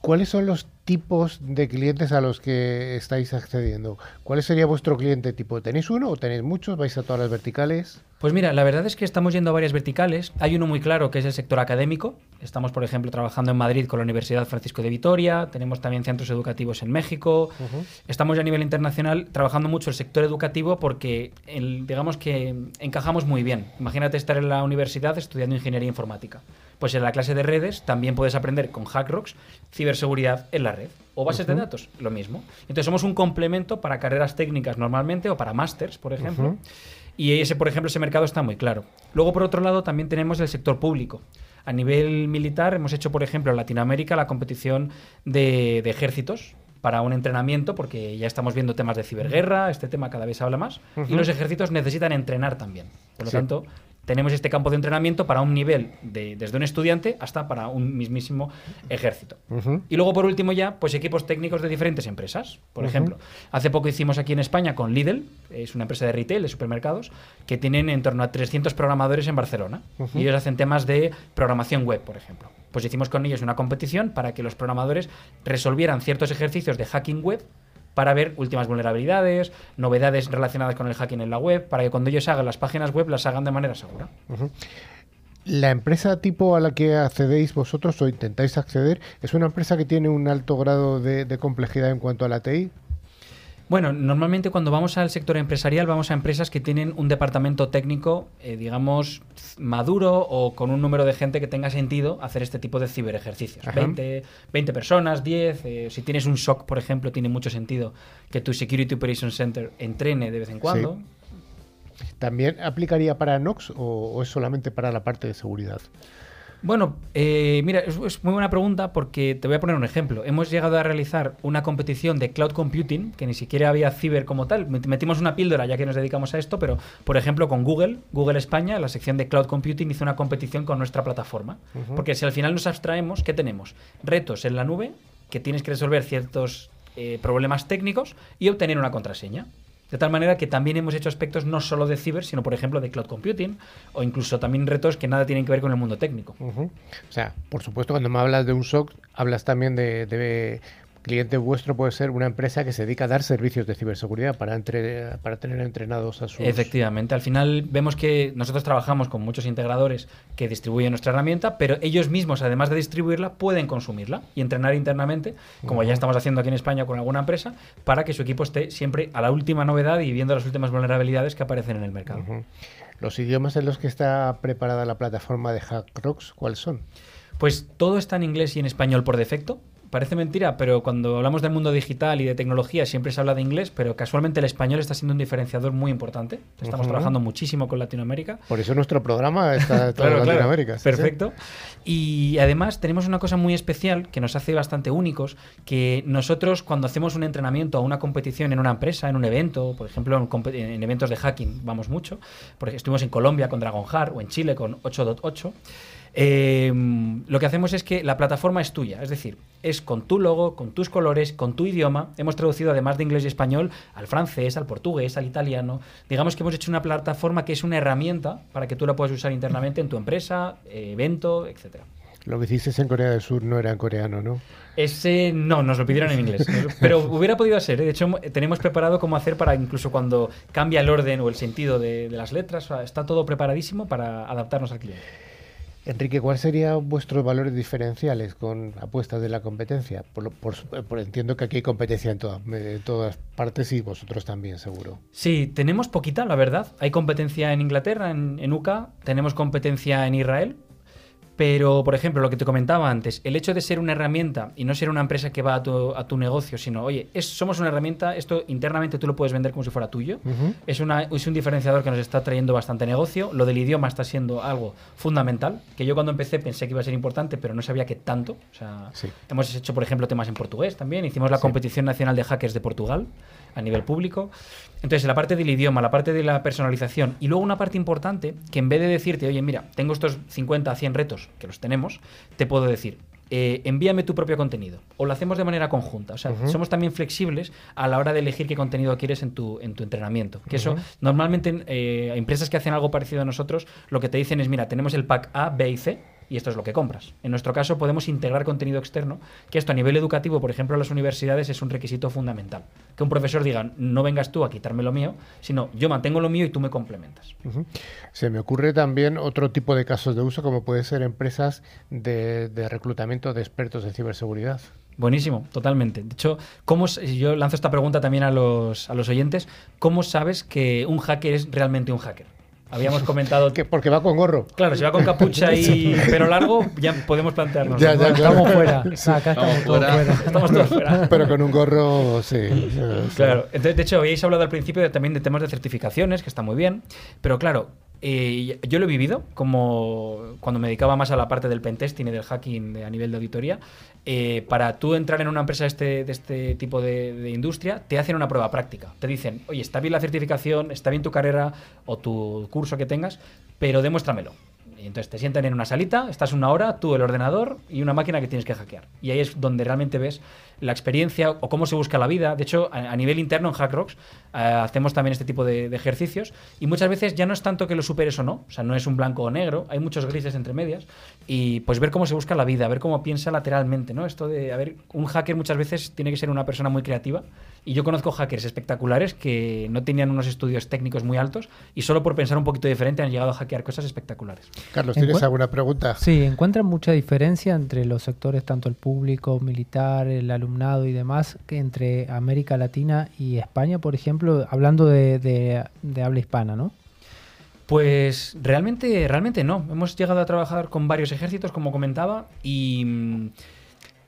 ¿Cuáles son los tipos de clientes a los que estáis accediendo? ¿Cuál sería vuestro cliente tipo? ¿Tenéis uno o tenéis muchos? ¿Vais a todas las verticales? Pues mira, la verdad es que estamos yendo a varias verticales. Hay uno muy claro que es el sector académico. Estamos, por ejemplo, trabajando en Madrid con la Universidad Francisco de Vitoria. Tenemos también centros educativos en México. Estamos ya a nivel internacional trabajando mucho el sector educativo porque el- digamos que encajamos muy bien. Imagínate estar en la universidad estudiando ingeniería informática. Pues en la clase de redes también puedes aprender con HackRocks ciberseguridad en la red. O bases de datos, lo mismo. Entonces somos un complemento para carreras técnicas normalmente o para másters, por ejemplo. Y ese, por ejemplo, ese mercado está muy claro. Luego, por otro lado, también tenemos el sector público. A nivel militar hemos hecho, por ejemplo, en Latinoamérica la competición de, de ejércitos para un entrenamiento, porque ya estamos viendo temas de ciberguerra, este tema cada vez se habla más, y los ejércitos necesitan entrenar también. Por lo Sí. tanto, tenemos este campo de entrenamiento para un nivel de, desde un estudiante hasta para un mismísimo ejército. Y luego, por último, ya, pues equipos técnicos de diferentes empresas. Por ejemplo, hace poco hicimos aquí en España con Lidl, es una empresa de retail, de supermercados, que tienen en torno a 300 programadores en Barcelona. Y ellos hacen temas de programación web, por ejemplo. Pues hicimos con ellos una competición para que los programadores resolvieran ciertos ejercicios de hacking web para ver últimas vulnerabilidades, novedades relacionadas con el hacking en la web, para que cuando ellos hagan las páginas web las hagan de manera segura. La empresa tipo a la que accedéis vosotros o intentáis acceder es una empresa que tiene un alto grado de complejidad en cuanto a la TI. Bueno, normalmente cuando vamos al sector empresarial vamos a empresas que tienen un departamento técnico, eh, digamos, maduro o con un número de gente que tenga sentido hacer este tipo de ciberejercicios. Ajá. 20, 20 personas, 10. eh, si tienes un SOC, por ejemplo, tiene mucho sentido que tu Security Operations Center entrene de vez en cuando. ¿También aplicaría para Nox o, o es solamente para la parte de seguridad? Bueno, eh, mira, es, es muy buena pregunta porque te voy a poner un ejemplo. Hemos llegado a realizar una competición de cloud computing, que ni siquiera había ciber como tal. Met- Metimos una píldora ya que nos dedicamos a esto, pero por ejemplo con Google, Google España, la sección de cloud computing hizo una competición con nuestra plataforma. Porque si al final nos abstraemos, ¿qué tenemos? Retos en la nube, que tienes que resolver ciertos eh, problemas técnicos y obtener una contraseña. De tal manera que también hemos hecho aspectos no solo de ciber, sino por ejemplo de cloud computing o incluso también retos que nada tienen que ver con el mundo técnico. O sea, por supuesto, cuando me hablas de un SOC, hablas también de cliente vuestro puede ser una empresa que se dedica a dar servicios de ciberseguridad para, entre- para tener entrenados a sus... Efectivamente, al final vemos que nosotros trabajamos con muchos integradores que distribuyen nuestra herramienta, pero ellos mismos, además de distribuirla, pueden consumirla y entrenar internamente, como ya estamos haciendo aquí en España con alguna empresa, para que su equipo esté siempre a la última novedad y viendo las últimas vulnerabilidades que aparecen en el mercado. Los idiomas en los que está preparada la plataforma de HackRocks, ¿cuáles son? Pues todo está en inglés y en español por defecto, parece mentira, pero cuando hablamos del mundo digital y de tecnología siempre se habla de inglés, pero casualmente el español está siendo un diferenciador muy importante. Estamos Ujú. trabajando muchísimo con Latinoamérica. Por eso nuestro programa está todo en Claro, claro. Latinoamérica. sí, sí. Perfecto. Y además tenemos una cosa muy especial que nos hace bastante únicos, que nosotros cuando hacemos un entrenamiento a una competición en una empresa, en un evento, por ejemplo en, en eventos de hacking vamos mucho, porque estuvimos en Colombia con Dragonheart o en Chile con 8.8, eh, lo que hacemos es que la plataforma es tuya, es decir, es con tu logo, con tus colores, con tu idioma. Hemos traducido además de inglés y español al francés, al portugués, al italiano. Digamos que hemos hecho una plataforma que es una herramienta para que tú la puedas usar internamente en tu empresa, eh, evento, etcétera. Lo que hiciste en Corea del Sur no era en coreano, ¿no? Ese no, nos lo pidieron en inglés. Pero hubiera podido ser. ¿eh? De hecho, tenemos preparado cómo hacer para incluso cuando cambia el orden o el sentido de, de las letras. O sea, está todo preparadísimo para adaptarnos al cliente. Enrique, ¿cuáles serían vuestros valores diferenciales con apuestas de la competencia? Por, lo- por entiendo que aquí hay competencia en todas, en todas partes y vosotros también, seguro. Sí, tenemos poquita, la verdad. Hay competencia en Inglaterra, en, UK, tenemos competencia en Israel. Pero, por ejemplo, lo que te comentaba antes, el hecho de ser una herramienta y no ser una empresa que va a tu, a tu negocio, sino, oye, es- somos una herramienta, esto internamente tú lo puedes vender como si fuera tuyo. Ujú. Es, una, es un diferenciador que nos está trayendo bastante negocio. Lo del idioma está siendo algo fundamental, que yo cuando empecé pensé que iba a ser importante, pero no sabía que tanto. O sea, Sí. hemos hecho, por ejemplo, temas en portugués también. Hicimos la Sí. competición nacional de hackers de Portugal a nivel público. Entonces, la parte del idioma, la parte de la personalización y luego una parte importante que en vez de decirte, oye, mira, tengo estos 50 a 100 retos, que los tenemos, te puedo decir, eh, envíame tu propio contenido. O lo hacemos de manera conjunta. O sea, somos también flexibles a la hora de elegir qué contenido quieres en tu, en tu entrenamiento. Que eso, normalmente, eh, empresas que hacen algo parecido a nosotros, lo que te dicen es, mira, tenemos el pack A, B y C. Y esto es lo que compras. En nuestro caso podemos integrar contenido externo, que esto a nivel educativo, por ejemplo, en las universidades es un requisito fundamental. Que un profesor diga, no vengas tú a quitarme lo mío, sino yo mantengo lo mío y tú me complementas. Se me ocurre también otro tipo de casos de uso, como puede ser empresas de, de reclutamiento de expertos en ciberseguridad. Buenísimo, totalmente. De hecho, ¿cómo, yo lanzo esta pregunta también a los, a los oyentes. ¿Cómo sabes que un hacker es realmente un hacker? Habíamos comentado Que- porque va con gorro. Claro, si va con capucha y pelo largo, ya podemos plantearnos. Ya, ya, claro. Estamos fuera. Acá estamos Estamos todos fuera. fuera. Estamos todos fuera. Pero con un gorro, sí. Claro, entonces, de hecho, habéis hablado al principio de- también de temas de certificaciones, que está muy bien, pero claro, eh, yo lo he vivido como cuando me dedicaba más a la parte del pentesting y del hacking a nivel de auditoría. eh, para tú entrar en una empresa de este, de este tipo de industria, te hacen una prueba práctica. Te dicen, oye, está bien la certificación, está bien tu carrera o tu curso que tengas, pero demuéstramelo. Y entonces te sientan en una salita, estás una hora, tú el ordenador y una máquina que tienes que hackear. Y ahí es donde realmente ves la experiencia o cómo se busca la vida. De hecho, a, a nivel interno en HackRocks eh, hacemos también este tipo de, de ejercicios y muchas veces ya no es tanto que lo superes o no, o sea, no es un blanco o negro, hay muchos grises entre medias y pues ver cómo se busca la vida, ver cómo piensa lateralmente, ¿no? Esto de, a ver, un hacker muchas veces tiene que ser una persona muy creativa y yo conozco hackers espectaculares que no tenían unos estudios técnicos muy altos y solo por pensar un poquito diferente han llegado a hackear cosas espectaculares. Carlos, ¿tienes Encuent- alguna pregunta? Sí, encuentran mucha diferencia entre los sectores, tanto el público, militar, el alumnado y demás, que entre América Latina y España, por ejemplo, hablando de, de- habla hispana, ¿no? Pues realmente, realmente no. Hemos llegado a trabajar con varios ejércitos, como comentaba, y mm,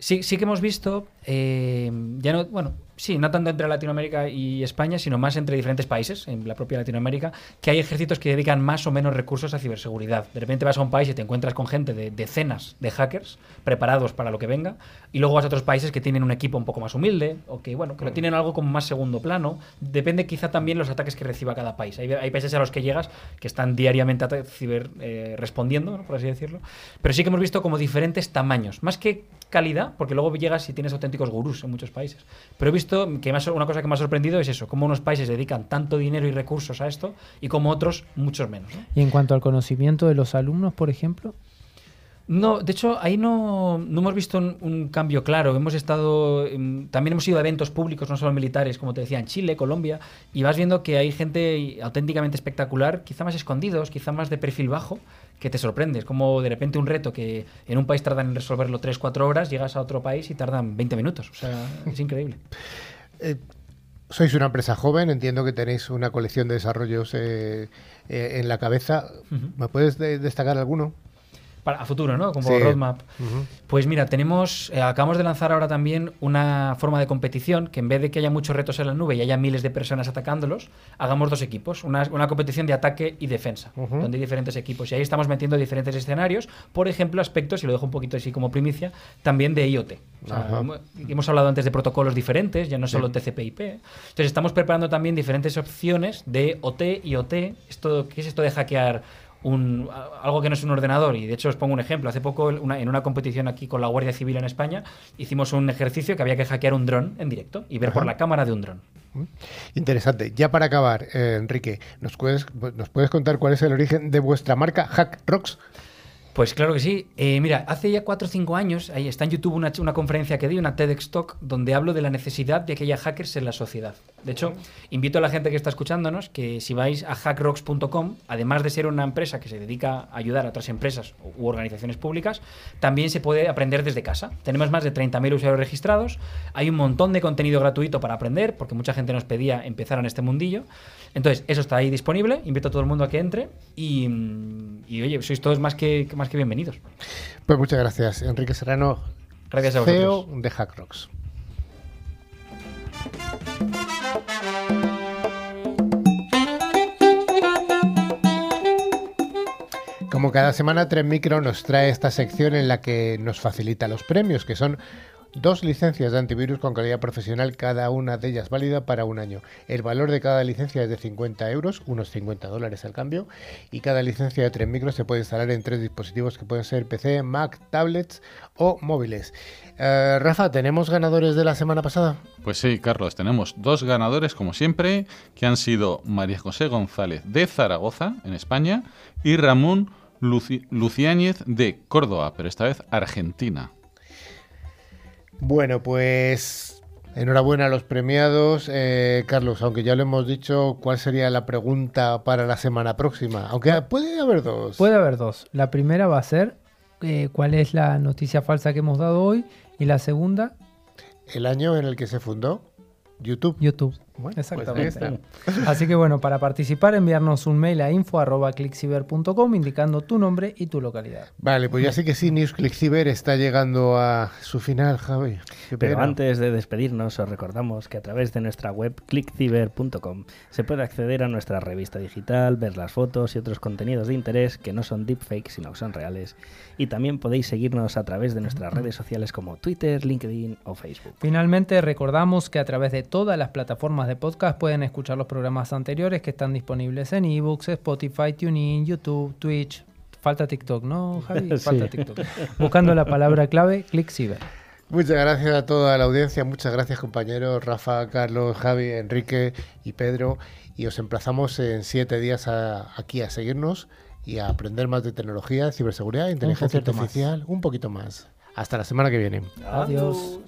sí, sí que hemos visto, eh, ya no, bueno, sí, no tanto entre Latinoamérica y España, sino más entre diferentes países, en la propia Latinoamérica, que hay ejércitos que dedican más o menos recursos a ciberseguridad. De repente vas a un país y te encuentras con gente de decenas de hackers preparados para lo que venga, y luego vas a otros países que tienen un equipo un poco más humilde, o que, bueno, que lo tienen algo como más segundo plano. Depende quizá también los ataques que reciba cada país. Hay, hay países a los que llegas que están diariamente ata- ciber, eh, respondiendo, ¿no? por así decirlo. Pero sí que hemos visto como diferentes tamaños, más que calidad, porque luego llegas y tienes auténticos gurús en muchos países. Pero he visto que más, una cosa que me ha sorprendido es eso, cómo unos países dedican tanto dinero y recursos a esto y como otros muchos menos. ¿no? Y en cuanto al conocimiento de los alumnos, por ejemplo, No, de hecho, ahí no, no hemos visto un, un cambio claro. Hemos estado. em, también hemos ido a eventos públicos, no solo militares, como te decía, en Chile, Colombia, y vas viendo que hay gente auténticamente espectacular, quizá más escondidos, quizá más de perfil bajo, que te sorprendes. Como de repente un reto que en un país tardan en resolverlo 3-4 horas, llegas a otro país y tardan 20 minutos. O sea, es increíble. Eh, sois una empresa joven, entiendo que tenéis una colección de desarrollos eh, eh, en la cabeza. ¿Me puedes de- destacar alguno? Para a futuro, ¿no? Como Sí. roadmap. Pues mira, tenemos, eh, acabamos de lanzar ahora también una forma de competición que en vez de que haya muchos retos en la nube y haya miles de personas atacándolos, hagamos dos equipos, una, una competición de ataque y defensa, donde hay diferentes equipos. Y ahí estamos metiendo diferentes escenarios, por ejemplo, aspectos, y lo dejo un poquito así como primicia, también de IoT. O sea, Ajá. hemos- hemos hablado antes de protocolos diferentes, ya no solo TCP/IP. Entonces estamos preparando también diferentes opciones de OT y OT. Esto, ¿Qué es esto de hackear un, algo que no es un ordenador? Y de hecho os pongo un ejemplo. Hace poco una- en una competición aquí con la Guardia Civil en España hicimos un ejercicio que había que hackear un dron en directo y ver por la cámara de un dron. Interesante. Ya para acabar, eh, Enrique, ¿nos puedes, ¿nos puedes contar cuál es el origen de vuestra marca Hack Rocks? Pues claro que sí. Eh, mira, hace ya 4 o 5 años, ahí está en YouTube una, una conferencia que di, una TEDx Talk, donde hablo de la necesidad de que haya hackers en la sociedad. De hecho, invito a la gente que está escuchándonos que si vais a hackrocks.com, además de ser una empresa que se dedica a ayudar a otras empresas u organizaciones públicas, también se puede aprender desde casa. Tenemos más de 30.000 usuarios registrados, hay un montón de contenido gratuito para aprender, porque mucha gente nos pedía empezar en este mundillo. Entonces, eso está ahí disponible, invito a todo el mundo a que entre y, y, oye, sois todos más que, más que bienvenidos. Pues muchas gracias, Enrique Serrano, Gracias a CEO vosotros. de Hack Como cada semana, Tren Micro nos trae esta sección en la que nos facilita los premios, que son dos licencias de antivirus con calidad profesional, cada una de ellas válida para un año. El valor de cada licencia es de 50 euros, unos 50 dólares al cambio, y cada licencia de Tren Micro se puede instalar en tres dispositivos que pueden ser PC, Mac, tablets o móviles. Eh, Rafa, ¿tenemos ganadores de la semana pasada? Pues sí, Carlos, tenemos dos ganadores, como siempre, que han sido María José González de Zaragoza, en España, y Ramón Luci- Luciáñez de Córdoba, pero esta vez Argentina. Bueno, pues enhorabuena a los premiados. Eh, Carlos, aunque ya lo hemos dicho, ¿cuál sería la pregunta para la semana próxima? Aunque puede haber dos. Puede haber dos. La primera va a ser eh, cuál es la noticia falsa que hemos dado hoy y la segunda, El año en el que se fundó YouTube. YouTube. Bueno, pues Exactamente. Así que bueno, para participar enviarnos un mail a info.clickciber.com indicando tu nombre y tu localidad. Vale, pues ya sé que sí, News Click Cyber está llegando a su final, Javi. Pero antes de despedirnos, os recordamos que a través de nuestra web clickciber.com se puede acceder a nuestra revista digital, ver las fotos y otros contenidos de interés que no son deepfakes, sino que son reales. Y también podéis seguirnos a través de nuestras redes sociales como Twitter, LinkedIn o Facebook. Finalmente, recordamos que a través de todas las plataformas de podcast pueden escuchar los programas anteriores que están disponibles en ebooks, Spotify, TuneIn, YouTube, Twitch. Falta TikTok, ¿no, Javi? Falta TikTok. Buscando la palabra clave, ClickCiber. Muchas gracias a toda la audiencia, muchas gracias compañeros Rafa, Carlos, Javi, Enrique y Pedro. Y os emplazamos en siete días a- aquí a seguirnos y a aprender más de tecnología, ciberseguridad, inteligencia más. artificial, un poquito más. Hasta la semana que viene. Adiós.